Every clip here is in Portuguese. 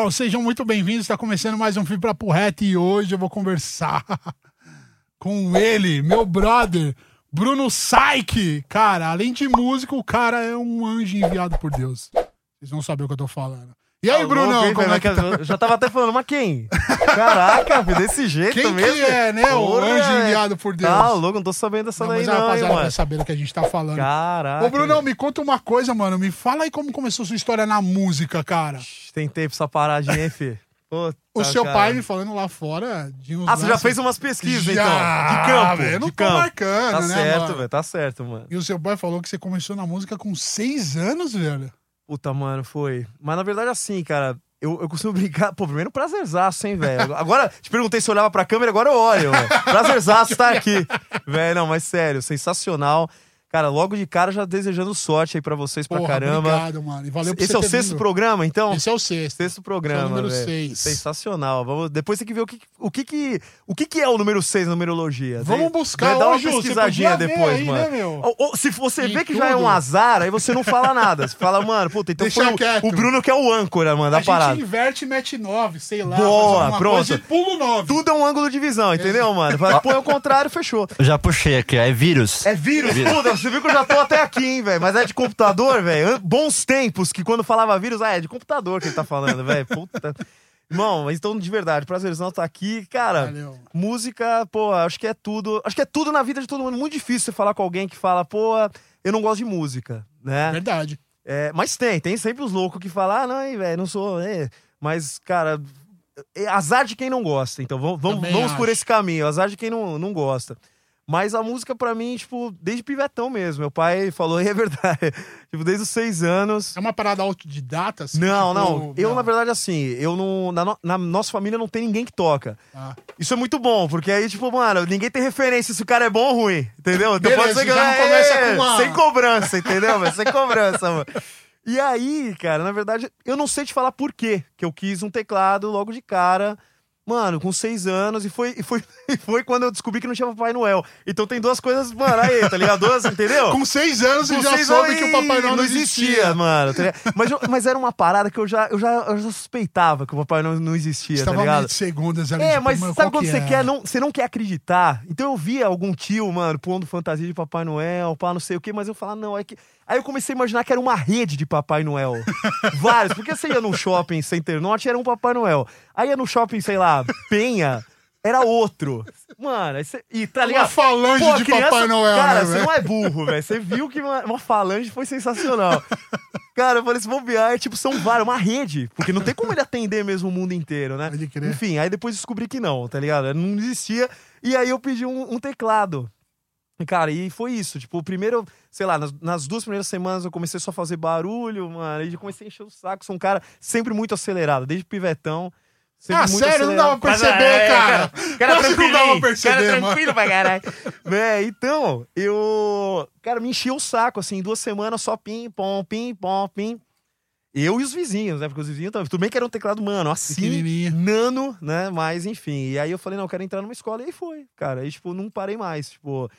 Bom, sejam muito bem-vindos. Está começando mais um Fim para Reto e hoje eu vou conversar com ele, meu brother, Bruno Saik. Cara, além de músico, o cara é um anjo enviado por Deus. Vocês vão saber o que eu tô falando. E aí, Tá Brunão, hein, como é que tá? Eu já tava até falando, mas quem? Caraca, desse jeito Quem mesmo. que é, né? O Porra, anjo velho. enviado por Deus. Tá louco, não tô sabendo dessa Não, daí mas a não, rapaziada vai saber do que a gente tá falando. Caraca. Ô, Brunão, me conta uma coisa, mano. Me fala aí como começou sua história na música, cara. Tem tempo essa paradinha, hein? Puta, O seu cara. pai me falando lá fora de uns Ah, você já lances- fez umas pesquisas, Já, então? De campo, velho, eu não de tô campo. marcando, Tá né, certo, mano? velho, tá certo, mano. E o seu pai falou que você começou na música com seis anos, velho. Puta, mano, foi. Mas na verdade, assim, cara, eu, eu costumo brincar. Pô, primeiro prazerzaço, hein, velho. Agora, te perguntei se eu olhava pra câmera, agora eu olho, mano. Prazerzaço estar aqui. Velho, não, mas sério, sensacional. Cara, logo de cara já desejando sorte aí pra vocês pra Porra, caramba. obrigado, mano. E valeu por Esse é o sexto vindo. programa, então? Esse é o sexto. Sexto programa, Esse é o número velho. seis. Sensacional. Vamos, depois tem que ver o que, o que, que, o que, que é o número 6 na numerologia. Vamos buscar dá uma hoje, você pesquisadinha depois, aí, mano. né, meu? Ou- ou se você Em vê que já é tudo. um azar, aí você não fala nada. Você fala, mano, puta, então Deixa foi o, o Bruno que é o âncora, mano, da a parada. gente inverte e mete nove, sei lá. Boa, pronto. E pulo nove. Tudo é um ângulo de visão, entendeu, mano? Fala, Põe ao contrário, fechou. Eu já puxei aqui, ó, é vírus. É vírus, puta, você viu que eu já tô até aqui, hein, velho? Mas é de computador, velho. Bons tempos que quando falava vírus, ah, é de computador que ele tá falando, velho. Puta. Irmão, mas então, de verdade, prazerzão tá aqui. Cara, Valeu. música, pô, acho que é tudo. Acho que é tudo na vida de todo mundo. Muito difícil você falar com alguém que fala, pô, eu não gosto de música, né? Verdade. É, mas tem, tem sempre os loucos que falam, ah, não, hein, velho, não sou. é. Mas, cara, é azar de quem não gosta. Então vamos, vamos, vamos por esse caminho, azar de quem não, não gosta. Mas a música, pra mim, tipo, desde pivetão mesmo. Meu pai falou, e é verdade. tipo, desde os seis anos. É uma parada autodidata? Assim, Não, tipo, não. Eu, na verdade, assim, eu não. Na, no- na nossa família não tem ninguém que toca. Ah. Isso é muito bom, porque aí, tipo, mano, ninguém tem referência se o cara é bom ou ruim, entendeu? Então Beleza, pode ser que já não é, começa é, com uma- Sem cobrança, entendeu? velho? sem cobrança, mano. E aí, cara, na verdade, eu não sei te falar por quê que eu quis um teclado logo de cara. Mano, com seis anos, e foi, e foi, e foi quando eu descobri que não tinha Papai Noel. Então tem duas coisas, mano, aí, tá ligado? Duas, entendeu? Com seis anos Com já seis soube anos, que o Papai Noel não existia. mano. tá ligado? mas, eu- mas era uma parada que eu já, eu já, eu já suspeitava que o Papai Noel não existia, tá tava ligado? meio de segundas ali. É, tipo, mas sabe quando que você é? quer, não, você não quer acreditar? Então eu via algum tio, mano, pondo fantasia de Papai Noel, pá, não sei o quê, mas eu falava, não, é que. Aí eu comecei a imaginar que era uma rede de Papai Noel. Vários, porque você ia num shopping Center Norte, era um Papai Noel. Aí ia no shopping, sei lá, Penha, era outro. Mano, você. E tá ligado? Uma falange Pô, de criança- Papai Noel, Cara, né, você não é burro, velho. Você viu que uma, uma falange foi sensacional. Cara, eu falei, se bobear, é tipo, são vários, uma rede. Porque não tem como ele atender mesmo o mundo inteiro, né? Enfim, aí depois descobri que não, tá ligado? Não existia. E aí eu pedi um, um teclado. E, Cara, e foi isso. Tipo, o primeiro, sei lá, nas, nas duas primeiras semanas eu comecei só a fazer barulho, mano. Aí eu comecei a encher o saco. Sou um cara sempre muito acelerado, desde pivetão. Ah, sério? Não dava pra acelerado. perceber, Mas, é, cara. Cara, Mas não dava pra perceber, cara mano. tranquilo pra caralho. Véi, então, eu. Cara, me enchia o saco, assim, duas semanas só pim, pom, pim, pom, pim. Eu e os vizinhos, né? Porque os vizinhos também. Tudo bem que era um teclado, mano, assim, nano, né? Mas enfim. E aí eu falei, não, eu quero entrar numa escola. E aí foi, cara. Aí, tipo, não parei mais. Tipo,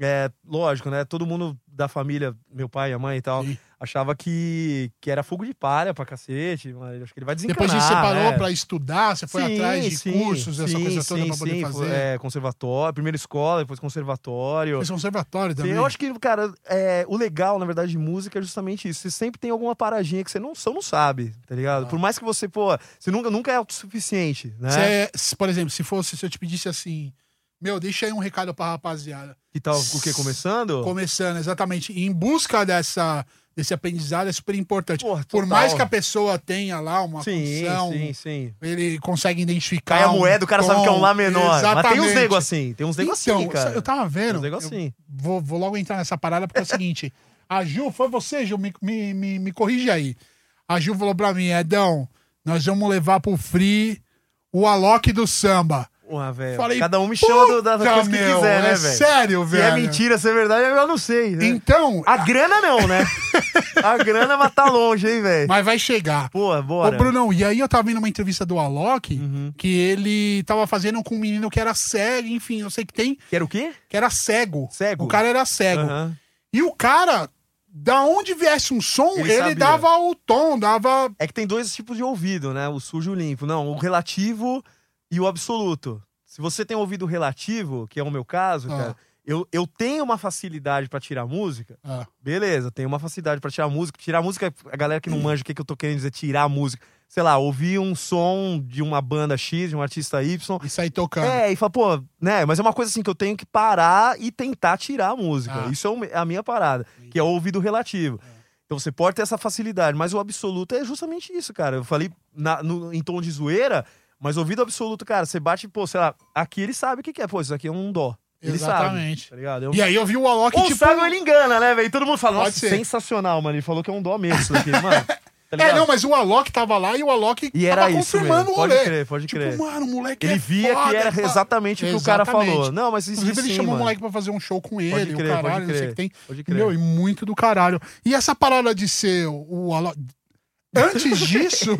é, lógico, né? Todo mundo da família, meu pai, a mãe e tal, Sim. achava que, que era fogo de palha pra cacete. Mas acho que ele vai desencanar. Depois você parou né? pra estudar, você foi Sim, atrás de sim, cursos, essa coisa toda sim, pra poder fazer. É, conservatório, primeira escola, depois conservatório. Fez conservatório também. eu acho que, cara, é, o legal, na verdade, de música é justamente isso. Você sempre tem alguma paradinha que você não, só não sabe, tá ligado? Ah. Por mais que você, pô, você nunca, nunca é autossuficiente, né? Você é- por exemplo, se fosse, se eu te pedisse assim, meu, deixa aí um recado pra rapaziada. Que tal o que? Começando? Começando, exatamente. Em busca dessa, desse aprendizado é super importante. Porra, Por mais que a pessoa tenha lá uma sim, sim, sim. ele consegue identificar. Cai a um moeda, o cara sabe que é um tom. Lá menor. Mas tem uns Exatamente. nego assim, tem uns nego Então, assim, cara. eu tava Tem vendo. uns nego eu assim. vou, vou logo entrar nessa parada, porque é o seguinte: a Ju, foi você, Ju, me, me, me, me corrige aí. A Ju falou pra mim, Edão, nós vamos levar pro Free o Alok do samba. Porra, velho. Falei, Cada um me chama do- da coisa que meu, quiser, né, é velho? Sério, Se velho. é mentira, se é verdade, eu não sei. Né? Então, A grana não, né? A grana vai tá longe, hein, velho? mas vai chegar. Pô, Ô, bora. Brunão, e aí eu tava vendo uma entrevista do Alok, Uhum. que ele tava fazendo com um menino que era cego, enfim, eu sei que tem, Quer o quê? que era cego. Cego? O cara era cego. Aham. E o cara da onde viesse um som, Ele ele, dava o tom, dava. É que tem dois tipos de ouvido, né? O sujo e o limpo. Não, o relativo e o absoluto. Se você tem ouvido relativo, que é o meu caso, Ah. cara, eu, eu tenho uma facilidade pra tirar música. Ah, Beleza, tenho uma facilidade pra tirar música. Tirar música, a galera que não manja o que, que eu tô querendo dizer, tirar música. Sei lá, ouvir um som de uma banda X, de um artista Y. e sair tocando. É, e fala, pô, né? Mas é uma coisa assim que eu tenho que parar e tentar tirar a música. Ah. Isso é é a minha parada, que é o ouvido relativo. Então você pode ter essa facilidade, mas o absoluto é justamente isso, cara. Eu falei na- no- em tom de zoeira, mas ouvido absoluto, cara, você bate, pô, sei lá, aqui ele sabe o que, que é, pô, isso aqui é um dó. Ele Exatamente. sabe. Tá? Eu... E aí eu vi o Alok, Ou tipo. sabe ou ele engana, né, velho? Todo mundo fala, Pode nossa, ser. sensacional, mano. Ele falou que é um dó mesmo isso daqui, mano. Tá É, não, mas o Alok tava lá e o Alok E era tava isso confirmando mesmo. o Pode rolê. crer, pode tipo, crer. mano, o moleque Ele é via foda, que era exatamente o que o cara falou. Não, mas isso Inclusive, ele sim, chamou o mano. moleque pra fazer um show com Pode ele, crer, o caralho, pode não sei o crer. que tem. Pode crer. Meu, e muito do caralho. E essa parada de ser o Alok. Antes disso,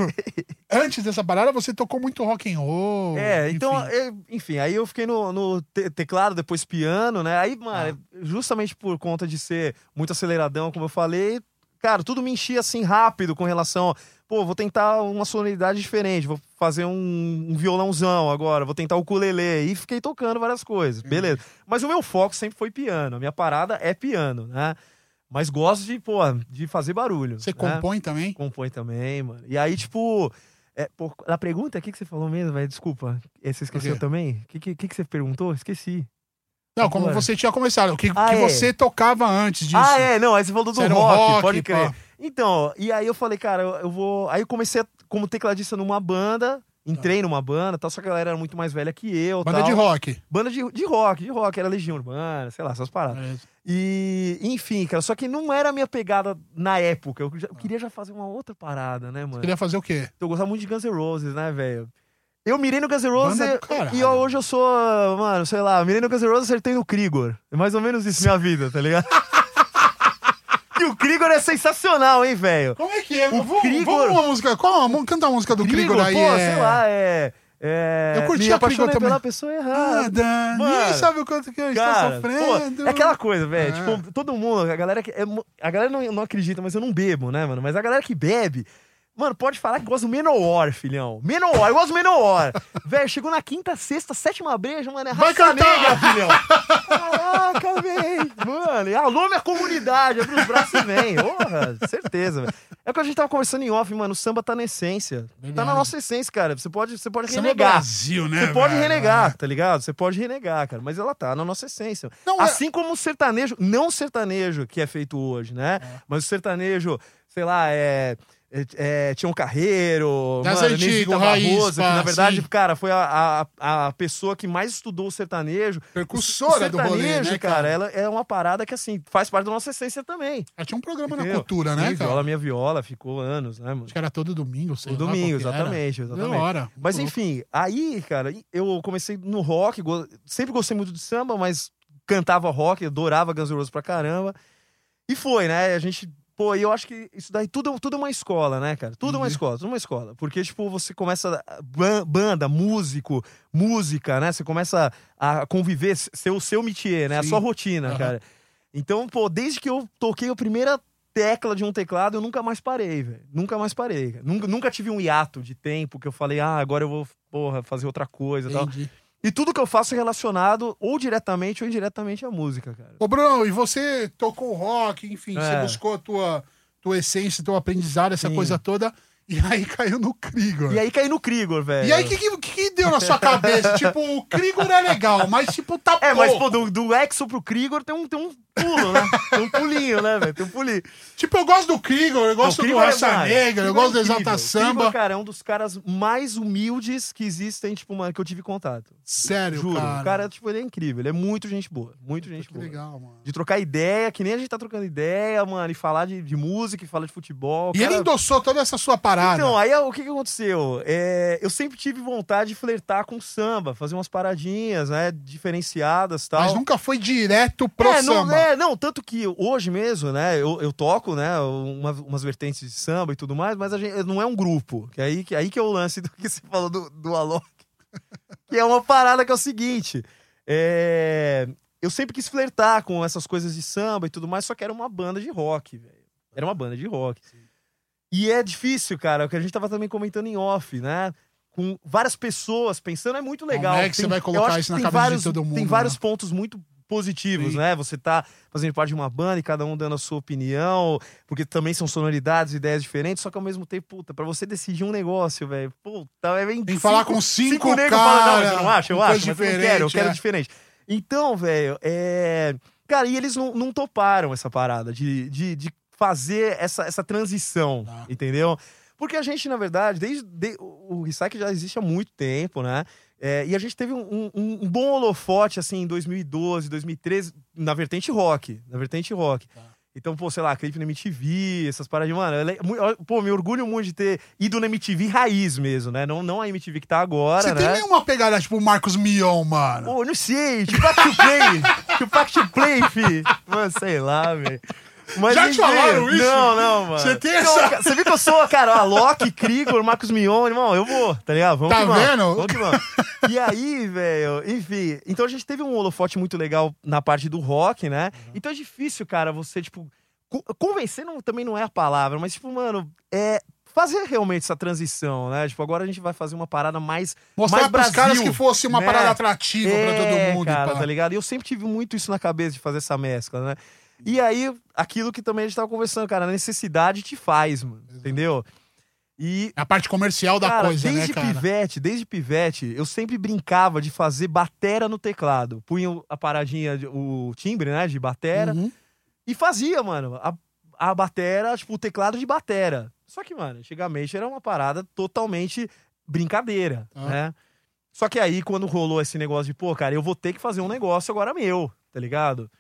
antes dessa parada, você tocou muito rock and roll. É, então, enfim. eu- enfim, aí eu fiquei no, no te- teclado, depois piano, né? Aí, mano, Ah. justamente por conta de ser muito aceleradão, como eu falei, cara, tudo me enchia assim rápido com relação. Pô, vou tentar uma sonoridade diferente, vou fazer um, um violãozão agora, vou tentar o ukulele. E fiquei tocando várias coisas, beleza. Mas o meu foco sempre foi piano, a minha parada é piano, né? Mas gosto de, pô, de fazer barulho. Você né? compõe também? Compõe também, mano. E aí, tipo. É, pô, a pergunta, o que, que você falou mesmo, velho? Desculpa. Eh, Você esqueceu também? O que, que, que que você perguntou? Esqueci. Não, como Agora. você tinha começado. O que, Ah, que é. você tocava antes disso? Ah, é, não, aí você falou do Você rock, rock, pode crer. pá. Então, e aí eu falei, cara, eu, eu vou. Aí eu comecei como tecladista numa banda, entrei numa banda, tal, só que a galera era muito mais velha que eu. Banda tal. de rock. Banda de, de rock, de rock, era Legião Urbana, sei lá, essas paradas. E, enfim, cara, só que não era a minha pegada na época. Eu, já- eu queria já fazer uma outra parada, né, mano? Queria fazer o quê? Eu gostava muito de Guns N' Roses, né, velho? Eu mirei no Guns N' Roses e, e eu- hoje eu sou, mano, sei lá, mirei no Guns N' Roses e acertei no Krigor. É mais ou menos isso minha vida, tá ligado? e o Krigor é sensacional, hein, velho? Como é que é? O vamos, Krigor- vamos uma música. Qual a, mu- canta a música do Krigor, aí. pô, é... sei lá, é... é Eu curti me a Krigor também. pela pessoa errada. Nada. Mano, Ninguém sabe o quanto que eu estou Cara, sofrendo. pô, é aquela coisa, velho. É. Tipo, todo mundo, a galera que. é a galera não, não acredita, mas eu não bebo, né, mano? Mas a galera que bebe. Mano, pode falar que gosta do Menor, filhão. Menor, eu gosto do Menor. velho, chegou na quinta, sexta, sétima breja, mano. É raça negra, filhão. Caraca, velho. Mano, e alô, minha comunidade. Abre os braços e vem. Porra, certeza, velho. É o que a gente tava conversando em off, mano. O samba tá na essência. Tá Verdade. na nossa essência, cara. Você pode, você pode Samba é renegar. Brasil, né? Você pode velho? renegar, tá ligado? Você pode renegar, cara. Mas ela tá na nossa essência. Não, é- assim como o sertanejo, não o sertanejo que é feito hoje, né? Mas o sertanejo, sei lá, é. É, é Tião Carreiro, Das mano, antigas, Nesita raiz, Barroso, que pá, na verdade, sim. cara, foi a, a, a pessoa que mais estudou o sertanejo. Percussora o do rolê, sertanejo, né, cara, cara? ela é uma parada que, assim, faz parte da nossa essência também. Ela tinha um programa na entendeu? cultura, né, Sim, cara? Viola Minha Viola, ficou anos, né, mano? Acho que era todo domingo, sei O lá domingo, qual que era. exatamente, exatamente. Da hora. Mas Muito enfim, aí, cara, eu comecei no rock, go- sempre gostei muito de samba, mas cantava rock, adorava Guns N' Roses pra caramba. E foi, né? A gente, pô, e eu acho que isso daí tudo, tudo é uma escola, né, cara? Tudo é uma Uhum. escola, tudo é uma escola. Porque, tipo, você começa, ban- banda, músico, música, né? Você começa a conviver, ser o seu métier, né? A Sim. sua rotina, Aham. cara. Então, pô, desde que eu toquei a primeira tecla de um teclado, eu nunca mais parei, velho. Nunca mais parei. Nunca, nunca tive um hiato de tempo que eu falei, ah, agora eu vou, porra, fazer outra coisa e tal. E tudo que eu faço é relacionado ou diretamente ou indiretamente à música, cara. Ô, Bruno, e você tocou rock, enfim, É. você buscou a tua, tua essência, teu aprendizado, essa Sim. coisa toda, e aí caiu no Krigor. E aí caí no Krigor, velho. E aí, o que, que, que deu na sua cabeça? tipo, o Krigor é legal, mas tipo, tá É, mas, pô, do, do Exo pro Krigor tem um, tem um pulo, né? Tem um pulinho, né, velho? Tem um pulinho. Tipo, eu gosto do Krigor, eu gosto O do Krigor é Raça. Negra, eu Krigor é gosto do incrível. Exalta O Krigor, Samba. cara, é um dos caras mais humildes que existem, tipo, mano, que eu tive contato. Sério, Juro. cara. O cara, tipo, ele é incrível. Ele é muito gente boa. Muito gente Que boa. legal, mano. De trocar ideia, que nem a gente tá trocando ideia, mano, e falar de, de música, e falar de futebol. E cara- ele endossou toda essa sua parada. Então, aí o que, que aconteceu? É, eu sempre tive vontade de flertar com samba, fazer umas paradinhas, né? Diferenciadas e tal. mas nunca foi direto pro é, não, samba. é, não, tanto que hoje mesmo, né, eu, eu toco, né, uma- umas vertentes de samba e tudo mais, mas a gente não é um grupo. Que é aí que, aí que é o lance do que você falou do, do Alok. que é uma parada que é o seguinte. é, eu sempre quis flertar com essas coisas de samba e tudo mais, só que era uma banda de rock, velho. Era uma banda de rock. E é difícil, cara, o que a gente tava também comentando em off, né? Com várias pessoas pensando, é muito legal. Como é que você vai colocar isso na tem cabeça de vários, todo mundo, Tem né? vários pontos muito positivos, Sim. né? Você tá fazendo parte de uma banda e cada um dando a sua opinião, porque também são sonoridades, ideias diferentes, só que ao mesmo tempo, puta, pra você decidir um negócio, velho, puta, é bem Tem que falar com cinco negros falam, não, você não acha? Eu acho, mas eu não quero, eu quero é. diferente. Então, velho, é... Cara, e eles não, não toparam essa parada de, de, de fazer essa, essa transição, Tá. entendeu? Porque a gente, na verdade, desde de- o Recycle já existe há muito tempo, né? É, e a gente teve um, um- um bom holofote, assim, em 2012, 2013, na vertente rock. Na vertente rock. Tá. Então, pô, sei lá, clipe na MTV, essas paradas, mano. eu Pô, me orgulho muito de ter ido na MTV raiz mesmo, né? Não, não a MTV que tá agora, Você né? tem nenhuma pegada tipo o Marcos Mion, mano? Pô, não sei, tipo Pack to Play. tipo to Play, fi. Mano, sei lá, velho. Mas, Já te falaram isso? Não, não, mano. Você tem essa- Você viu que eu sou, cara, ó, Loki, Krigor, Marcos Mion, irmão, eu vou, tá ligado? Vamos Tá que vendo? Vamos que vamos. E aí, velho, enfim. Então a gente teve um holofote muito legal na parte do rock, né? Uhum. Então é difícil, cara, você, tipo. co- Convencer não, também não é a palavra, mas, tipo, mano, é. Fazer realmente essa transição, né? Tipo, agora a gente vai fazer uma parada mais. Mostrar mais pros caras Brasil, que fosse uma né? parada atrativa pra É, todo mundo. cara, pá. tá ligado? E eu sempre tive muito isso na cabeça de fazer essa mescla, né? E aí, aquilo que também a gente tava conversando, cara, a necessidade te faz, mano, entendeu? E É a parte comercial da Cara, coisa, né, desde cara? pivete, desde pivete, eu sempre brincava de fazer batera no teclado. Punha a paradinha, o timbre, né, de batera, Uhum. e fazia, mano, a, a batera, tipo, o teclado de batera. Só que, mano, antigamente era uma parada totalmente brincadeira, Ah. né? Só que aí, quando rolou esse negócio de, pô, cara, eu vou ter que fazer um negócio agora meu, tá ligado?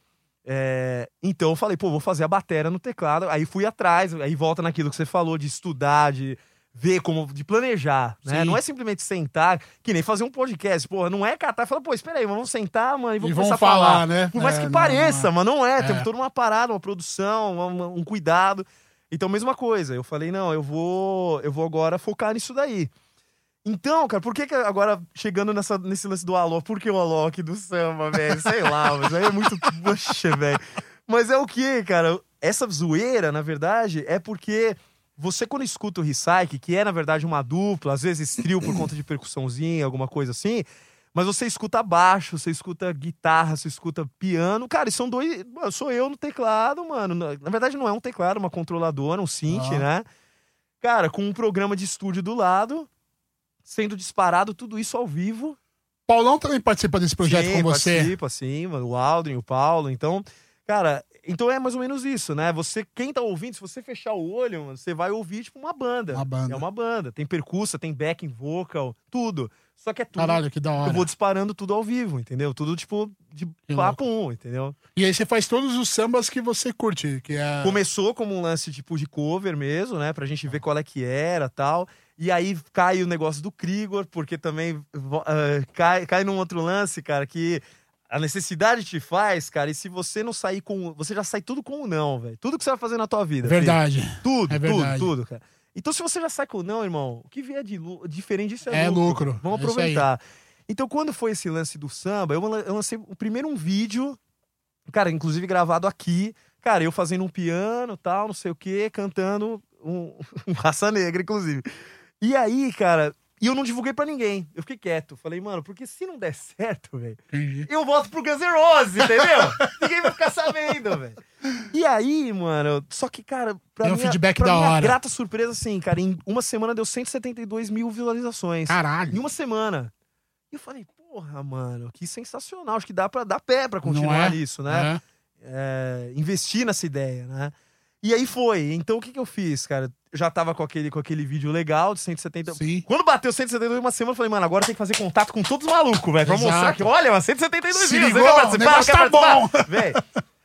É, então eu falei, pô, vou fazer a batera no teclado. Aí fui atrás, aí volta naquilo que você falou de estudar, de ver como, de planejar, né? Sim. Não é simplesmente sentar, que nem fazer um podcast, pô, não é catar e falar, pô, espera aí, vamos sentar, mano, e E vamos vão começar a falar, falar. né? Por mais É, que não, pareça, não é. mas não é. É. Tem toda uma parada, uma produção, um, um cuidado. Então, mesma coisa. Eu falei, não, eu vou, eu vou agora focar nisso daí. Então, cara, por que, que agora, chegando nessa, nesse lance do Alok, por que o Alok do samba, velho? Sei lá, mas aí é muito. Poxa, velho. Mas é o que, cara? Essa zoeira, na verdade, é porque você, quando escuta o Recycle, que é, na verdade, uma dupla, às vezes trio por conta de percussãozinha, alguma coisa assim, mas você escuta baixo, você escuta guitarra, você escuta piano. Cara, e são dois. Sou eu no teclado, mano. Na na verdade, não é um teclado, é uma controladora, um synth, Ah. né? Cara, com um programa de estúdio do lado, sendo disparado tudo isso ao vivo. Paulão também participa desse projeto sim, com você. Participa, sim. O Aldrin, o Paulo. Então, cara, então é mais ou menos isso, né? Você, quem tá ouvindo, se você fechar o olho, mano, você vai ouvir, tipo, uma banda. Uma banda. É uma banda. Tem percussa, tem backing vocal, tudo. Só que é tudo. Caralho, que da hora. Eu vou disparando tudo ao vivo, entendeu? Tudo, tipo, de Que papo um, entendeu? E aí você faz todos os sambas que você curte, que é... Começou como um lance, tipo, de cover mesmo, né? Pra gente ver qual é que era tal. E aí cai o negócio do Krigor, porque também ah, cai, cai num outro lance, cara, que a necessidade te faz, cara, e se você não sair com. Você já sai tudo com o não, velho. Tudo que você vai fazer na tua vida. filho. Verdade. Tudo, É tudo, verdade. tudo, cara. Então, se você já sai com o não, irmão, o que vier de diferente disso É é, lucro. Vamos É isso aproveitar. Então, quando foi esse lance do samba, eu lancei o primeiro um vídeo, cara, inclusive gravado aqui, cara, eu fazendo um piano tal, não sei o quê, cantando um, um raça negra, inclusive. E aí, cara, e eu não divulguei pra ninguém. Eu fiquei quieto. Falei, mano, porque se não der certo, velho, eu volto pro Guns N' Roses, entendeu? Ninguém vai ficar sabendo, velho. E aí, mano, só que, cara, pra Tem um feedback pra da minha hora. grata surpresa, assim, cara, em uma semana deu 172 mil visualizações. Em Caralho. uma semana. E eu falei, porra, mano, que sensacional. Acho que dá pra dar pé pra continuar é? nisso, né? É. É, investir nessa ideia, né? E aí foi. Então o que, que eu fiz, cara? Eu já tava com aquele, com aquele vídeo legal de 170. Sim. Quando bateu 172 em uma semana, eu falei, mano, agora tem que fazer contato com todos os malucos, velho. Pra Exato. mostrar que, olha, mas 172 Se mil, ligou? você quer O participar? tá participar? Velho.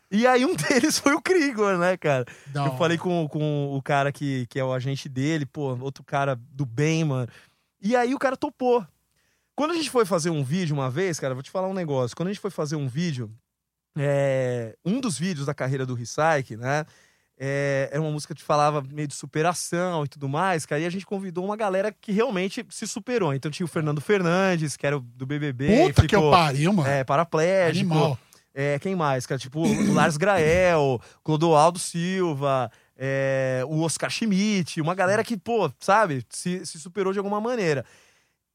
E aí um deles foi o Krigor, né, cara? Da Eu falei com, com o cara que, que é o agente dele, pô, outro cara do bem, mano. E aí o cara topou. Quando a gente foi fazer um vídeo uma vez, cara, vou te falar um negócio. Quando a gente foi fazer um vídeo, é, um dos vídeos da carreira do Recycle, né? É, era uma música que falava meio de superação e tudo mais, cara. E a gente convidou uma galera que realmente se superou. Então tinha o Fernando Fernandes, que era do BBB. Puta que eu ficou, pariu, mano. é, paraplégico. Animal. É, quem mais, cara? Tipo, o Lars Grael, Clodoaldo Silva, é, o Oscar Schmidt, uma galera que, pô, sabe, se, se superou de alguma maneira.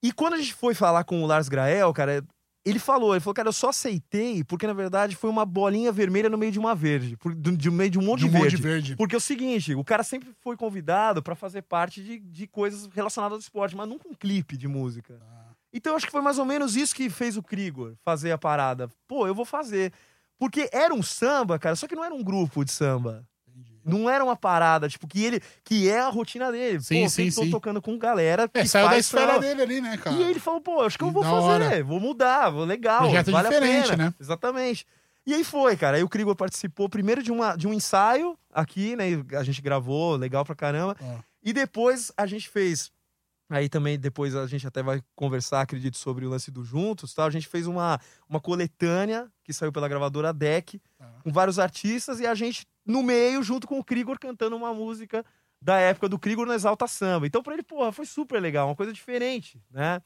E quando a gente foi falar com o Lars Grael, cara, ele falou, ele falou, cara, eu só aceitei porque, na verdade, foi uma bolinha vermelha no meio de uma verde. Por, do, de meio de um monte De de, um monte verde. de verde. Porque é o seguinte, o cara sempre foi convidado pra fazer parte de, de coisas relacionadas ao esporte, mas nunca um clipe de música. Então eu acho que foi mais ou menos isso que fez o Krigor fazer a parada. Pô, eu vou fazer. Porque era um samba, cara, só que não era um grupo de samba. Não era uma parada, tipo, que ele. Que é a rotina dele. Sim, pô, sim, sim. tocando com galera. É, que saiu da esfera samba. dele ali, né, cara? E ele falou, pô, acho que eu vou da fazer, hora. vou mudar, vou legal, Projeto vale a diferente, pena. né? Exatamente. E aí foi, cara. Aí o Krigor participou primeiro de, uma, de um ensaio aqui, né? A gente gravou, legal pra caramba. Ó. E depois a gente fez. Aí também, depois a gente até vai conversar, acredito, sobre o lance do Juntos, tal. A gente fez uma, uma coletânea que saiu pela gravadora Deck, Tá. com vários artistas, e a gente, no meio, junto com o Krigor, cantando uma música da época do Krigor no Exalta Samba. Então, pra ele, porra, foi super legal, uma coisa diferente, né?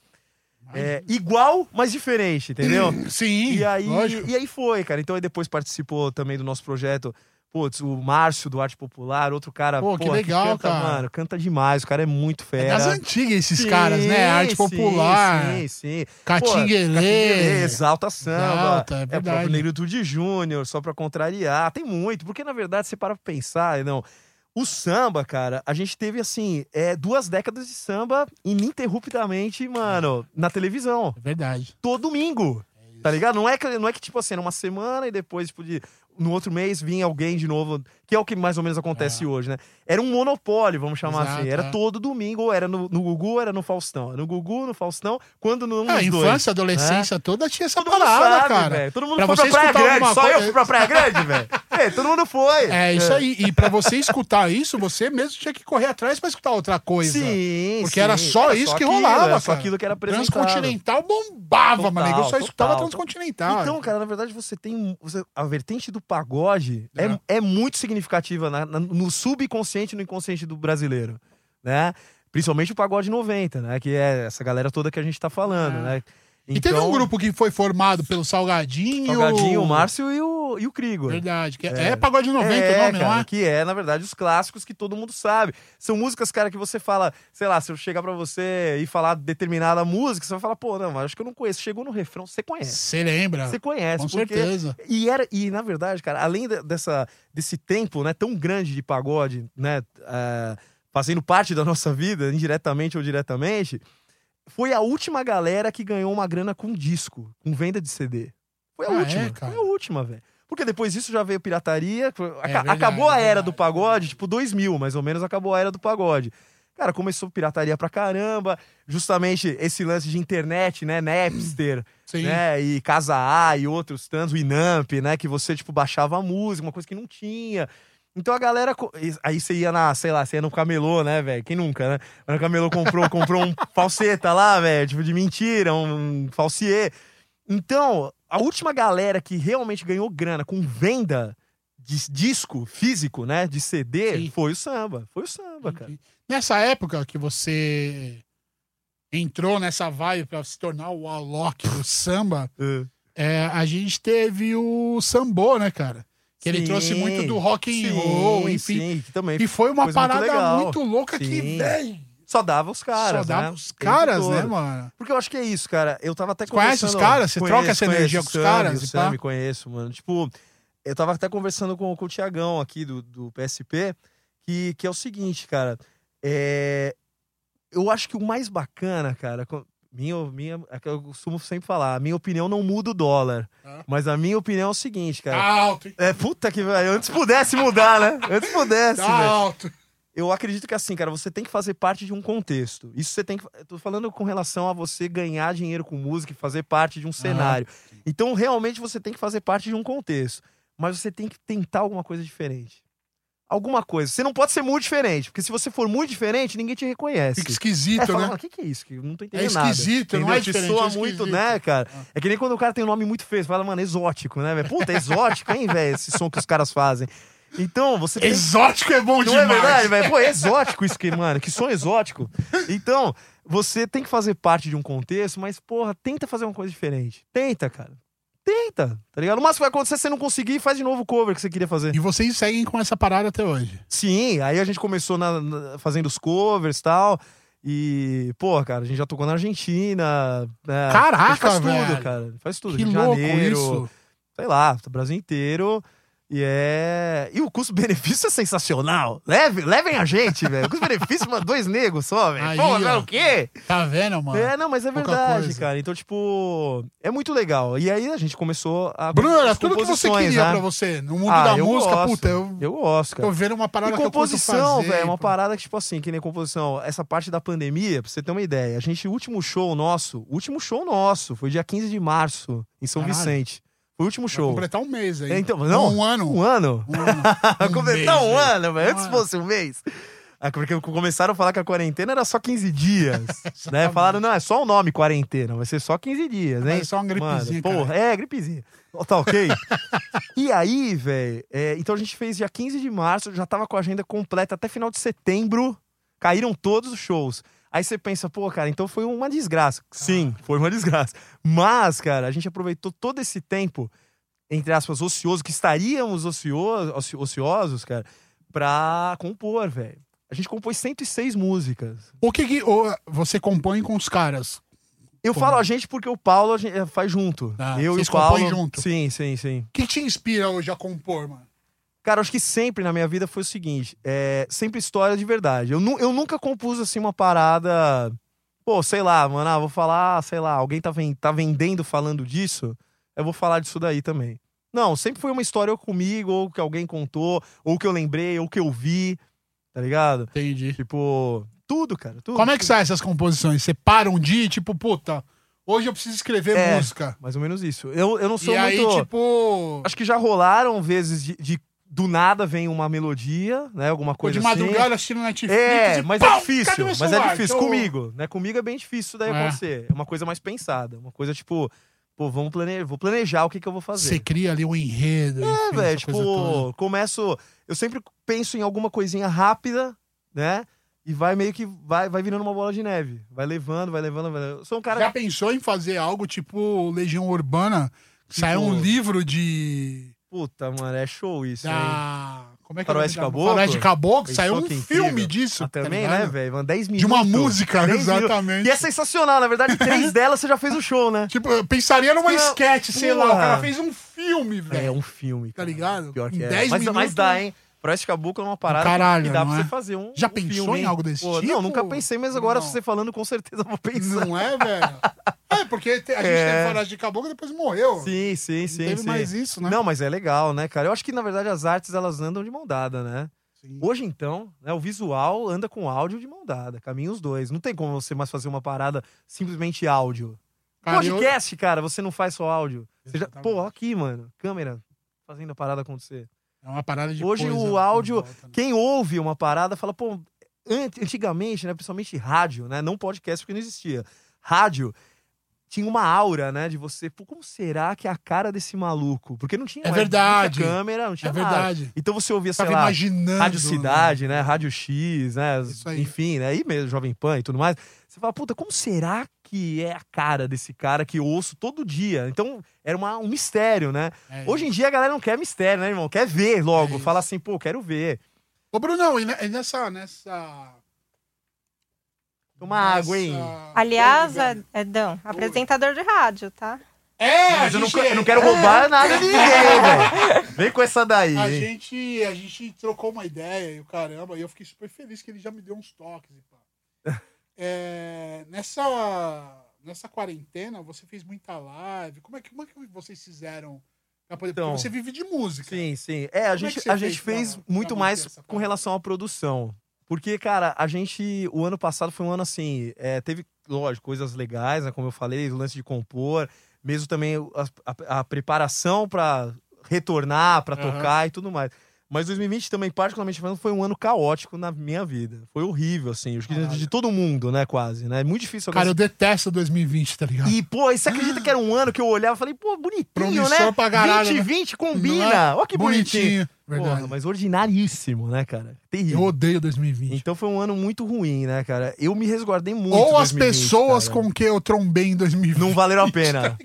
É, igual, mas diferente, entendeu? Sim, E aí, lógico. e aí foi, cara. Então aí depois participou também do nosso projeto. Putz, o Márcio do Arte Popular, outro cara. Pô, que legal, canta, cara. Mano, canta demais, o cara é muito É fera. das antigas esses Sim, caras, né? Arte sim, popular, Sim, sim. Catinguelê. Catinguelê, Exalta Samba. Exalta, é é, verdade. próprio Negritude Júnior, só pra contrariar. Tem muito, porque na verdade você para pra pensar, não. O samba, cara, a gente teve assim, é, duas décadas de samba ininterruptamente, mano, na televisão É verdade. todo domingo. Tá ligado? Não é, que, não é que, tipo assim, era uma semana e depois, tipo, de, no outro mês vinha alguém de novo, que é o que mais ou menos acontece hoje, né? Era um monopólio, vamos chamar Exato, assim. Era é. todo domingo, ou era no, no Gugu, ou era no Faustão. No Gugu, no Faustão, quando não Ah, infância, dois. adolescência toda tinha essa Todo parada, sabe, cara. velho. Todo mundo Pra foi pra Praia Grande, alguma só eu coisa- fui pra Praia Grande, velho. Todo mundo foi. É isso aí. E pra você escutar isso, você mesmo tinha que correr atrás pra escutar outra coisa. Sim, Porque sim. era só isso que aquilo, rolava, era só cara. aquilo que era apresentado. Transcontinental bombava, Total, mano. Eu só escutava total. Transcontinental. Então, cara, na verdade, você tem. Você, a vertente do pagode É. é, é muito significativa na- na- no subconsciente e no inconsciente do brasileiro, né? Principalmente o pagode 90, né? Que é essa galera toda que a gente tá falando, É. né? E teve um Então, grupo que foi formado pelo Salgadinho. Salgadinho, o Márcio e o, e o Krigor. Verdade. Que é, é Pagode 90 é, o nome, cara, não é? Que é, na verdade, os clássicos que todo mundo sabe. São músicas, cara, que você fala, sei lá, se eu chegar pra você e falar determinada música, você vai falar, pô, não, mas acho que eu não conheço. Chegou no refrão, você conhece. Você lembra? Você conhece, Com porque certeza. e era e na verdade, cara, além de- dessa desse tempo, né, tão grande de pagode, né, eh, fazendo parte da nossa vida, indiretamente ou diretamente, foi a última galera que ganhou uma grana com disco, com venda de CD. Foi a Ah, última, é, cara? foi a última, velho. Porque depois disso já veio pirataria, aca- verdade, acabou a é era do pagode, tipo 2000, mais ou menos acabou a era do pagode. Cara, começou pirataria pra caramba, justamente esse lance de internet, né, Napster, Sim. né? E Casa A e outros tantos, o Inamp, né? Que você, tipo, baixava a música, uma coisa que não tinha. Então a galera. Aí você ia na, sei lá, você ia no camelô, né, velho? Quem nunca, né? No camelô comprou, comprou um falseta lá, velho, tipo de mentira, um falsier. Então, a última galera que realmente ganhou grana com venda de disco físico, né? De CD, Sim. foi o samba. Foi o samba, cara. Nessa época que você entrou nessa vibe pra se tornar o Alok do samba, é, a gente teve o Sambô, né, cara? Que ele Sim. trouxe muito do rock and roll, enfim. Sim, que também E foi uma muito parada legal. muito, louca que, Sim. velho, só dava os caras, só dava né? os caras, né, mano? Porque eu acho que é isso, cara. Eu tava até Você conhece os conversando- caras? Você troca essa energia com os caras O e pá? Sami, conheço, mano. Tipo, eu tava até conversando com, com o Tiagão aqui do, do PSP, que, que é o seguinte, cara. É, eu acho que o mais bacana, cara. Minha, minha, é que eu costumo sempre falar, a minha opinião não muda o dólar. Ah. Mas a minha opinião é o seguinte, cara. Alto? É, puta que vai. Antes pudesse mudar, né? Antes pudesse, Tá velho alto. eu acredito que assim, cara, você tem que fazer parte de um contexto. Isso você tem que. Eu tô falando com relação a você ganhar dinheiro com música e fazer parte de um cenário. Então, realmente, você tem que fazer parte de um contexto. Mas você tem que tentar alguma coisa diferente. Alguma coisa. Você não pode ser muito diferente, porque se você for muito diferente, ninguém te reconhece. Fica É, esquisito, fala, né? "Ah, o que, que é isso? Que eu não tô É entendendo nada. esquisito, não Entendeu? é Te diferente. soa é muito, né, cara? Ah. É que nem quando o cara tem um nome muito feio, você fala, mano, exótico, né, velho? Puta, exótico, hein, velho? Esse som que os caras fazem. Então, você tem Exótico é bom não demais. é verdade, velho? Pô, é exótico isso que, mano. Que som exótico. Então, você tem que fazer parte de um contexto, mas, porra, tenta fazer uma coisa diferente. Tenta, cara. Tenta, tá ligado? O máximo que vai acontecer é você não conseguir, faz de novo o cover que você queria fazer. E vocês seguem com essa parada até hoje. Sim, aí a gente começou na- na- fazendo os covers e tal. E, pô, cara, a gente já tocou na Argentina. né? Caraca, faz velho. tudo, cara. Faz tudo. Que Rio de louco Janeiro, isso. sei lá, o Brasil inteiro. E é. E o custo-benefício é sensacional. Leve, levem a gente, velho. O custo-benefício, mano, dois negros só, velho. Pô, agora o quê? Tá vendo, mano? É, não, mas é Pouca verdade, coisa. cara. Então, tipo, é muito legal. E aí a gente começou a. Bruno, era tudo que você queria né? pra você. No mundo Ah, da música, gosto. puta, eu Eu gosto, cara. tô vendo uma parada E composição, velho, é uma parada que, tipo assim, que nem composição. Essa parte da pandemia, pra você ter uma ideia, a gente, o último show nosso, último show nosso, foi dia 15 de março, em São Caralho. Vicente. Foi o último Vai show. completar um mês aí. É, então, não, Um ano. Um ano? Um ano. Um Completar mês, um velho. ano, velho. Antes Um fosse um mês. Ah, Porque começaram a falar que a quarentena era só 15 dias. né? Falaram, não, é só o nome quarentena, vai ser só 15 dias, hein? Vai ser só uma gripezinha, Mano, porra, é, gripezinha. Tá ok? e aí, velho, é, então a gente fez dia 15 de março, já tava com a agenda completa até final de setembro, caíram todos os shows. Aí você pensa, pô, cara, então foi uma desgraça. Sim, foi uma desgraça. Mas, cara, a gente aproveitou todo esse tempo, entre aspas, ocioso, que estaríamos ocioso, oci- ociosos, cara, pra compor, velho. A gente compôs 106 músicas. O que, que você compõe com os caras? Eu Como? falo a gente porque o Paulo eh, faz junto. Ah, eu e o Paulo. junto? Sim, sim, sim. O que te inspira hoje a compor, mano? Cara, acho que sempre na minha vida foi o seguinte: é, sempre história de verdade. Eu, nu- eu nunca compus assim uma parada. Pô, sei lá, mano, ah, vou falar, sei lá, alguém tá, ven- tá vendendo falando disso, eu vou falar disso daí também. Não, sempre foi uma história ou comigo, ou que alguém contou, ou que eu lembrei, ou que eu vi, tá ligado? Entendi. Tipo, tudo, cara. Tudo, Como é que saem essas composições? Você para um dia e, tipo, puta, hoje eu preciso escrever É. música. Mais ou menos isso. Eu, eu não sou E aí, muito. tipo. Acho que já rolaram vezes de, de- do nada vem uma melodia, né? Alguma coisa de assim. madrugada assistindo Netflix. É, e mas pau, é difícil. Mas é difícil Então, comigo, né? Comigo é bem difícil isso daí É. acontecer. É uma coisa mais pensada, uma coisa tipo, pô, vamos planejar, vou planejar o que, que eu vou fazer. Você cria ali um enredo. É, velho, tipo, começo, eu sempre penso em alguma coisinha rápida, né? E vai meio que vai, vai virando uma bola de neve, vai levando, vai levando, vai levando. Eu sou um cara Já pensou em fazer algo tipo Legião Urbana? Saiu um Tipo- livro de. Puta, mano, é show isso, hein? Da. Como é que Faroeste é? o nome da- Caboclo? Faroeste Caboclo. Saiu um é filme disso. Ah, tá também, ligado? né, velho? Mano, 10 De minutos. uma música, 10 minutos. exatamente. E é sensacional, na verdade, três delas você já fez o show, né? Tipo, eu pensaria numa sketch, sei lá. O cara fez um filme, É velho. um filme. Tá cara. ligado? Pior que é. 10 mas, minutos. mas dá, hein? Faroeste Caboclo é uma parada caralho, que dá pra é? você fazer um. Já um pensou filme, em algo desse Pô, tipo? Não, nunca pensei, mas agora Não. você falando, com certeza eu vou pensar. Não é, velho? É, porque a gente É. teve Faroeste de Caboclo e depois morreu. Sim, sim, Não sim. teve sim. mais isso, né? Não, mas é legal, né, cara? Eu acho que, na verdade, as artes, elas andam de mão dada, né? Sim. Hoje, então, né, o visual anda com áudio de mão dada. Caminham os dois. Não tem como você mais fazer uma parada simplesmente áudio. Cara, eu- Podcast, cara, você não faz só áudio. Você já... Pô, aqui, mano, câmera, fazendo a parada acontecer. É uma parada de Hoje coisa o áudio- volta, né? Quem ouve uma parada fala, pô, ant- antigamente, né, principalmente rádio, né, não podcast porque não existia. Rádio tinha uma aura, né, de você, pô, como será que é a cara desse maluco? Porque não tinha, É não tinha verdade. câmera, não tinha É nada. verdade. Então você ouvia, sei Tava lá, imaginando. Rádio Cidade, né? Rádio X, né? Isso aí. Enfim, né? E mesmo Jovem Pan e tudo mais. Você fala, puta, como será que é a cara desse cara que eu ouço todo dia? Então, era uma- um mistério, né? É Hoje em dia a galera não quer mistério, né, irmão? Quer ver logo. É. Fala assim, pô, quero ver. Ô, Brunão, e ne- e nessa. nessa... Toma água, hein? nessa- Aliás, Pô, velho. Edão, apresentador de rádio, tá? É, Mas eu não, eu não quero roubar nada de ninguém, velho. Vem com essa daí. A hein? gente, a gente trocou uma ideia e o caramba, e eu fiquei super feliz que ele já me deu uns toques e pá. É, nessa, nessa quarentena, você fez muita live. Como é que, como é que vocês fizeram? Pra poder, Então, porque você vive de música. Sim, sim. É, a Como é gente, você a fez gente pra- fez pra muito manter mais com relação à produção. Porque, cara, a gente. O ano passado foi um ano assim. é, teve, lógico, coisas legais, né? Como eu falei, o lance de compor, mesmo também a, a- a preparação pra retornar, pra Aham. tocar e tudo mais. Mas 2020 também, particularmente falando, foi um ano caótico na minha vida. Foi horrível, assim. Acho que de, todo mundo, né? Quase, né? Muito difícil Cara, eu detesto 2020, tá ligado? E, pô, e você acredita que era um ano que eu olhava e falei, pô, bonitinho, Promissor né? pra caralho, né? 2020 Não combina. é? Olha que bonitinho. Verdade. Porra, mas ordinaríssimo, né, cara? Terrível. Eu odeio 2020. Então foi um ano muito ruim, né, cara? Eu me resguardei muito. Ou as 2020, pessoas cara. com que eu trombei em 2020. Não valeram a pena.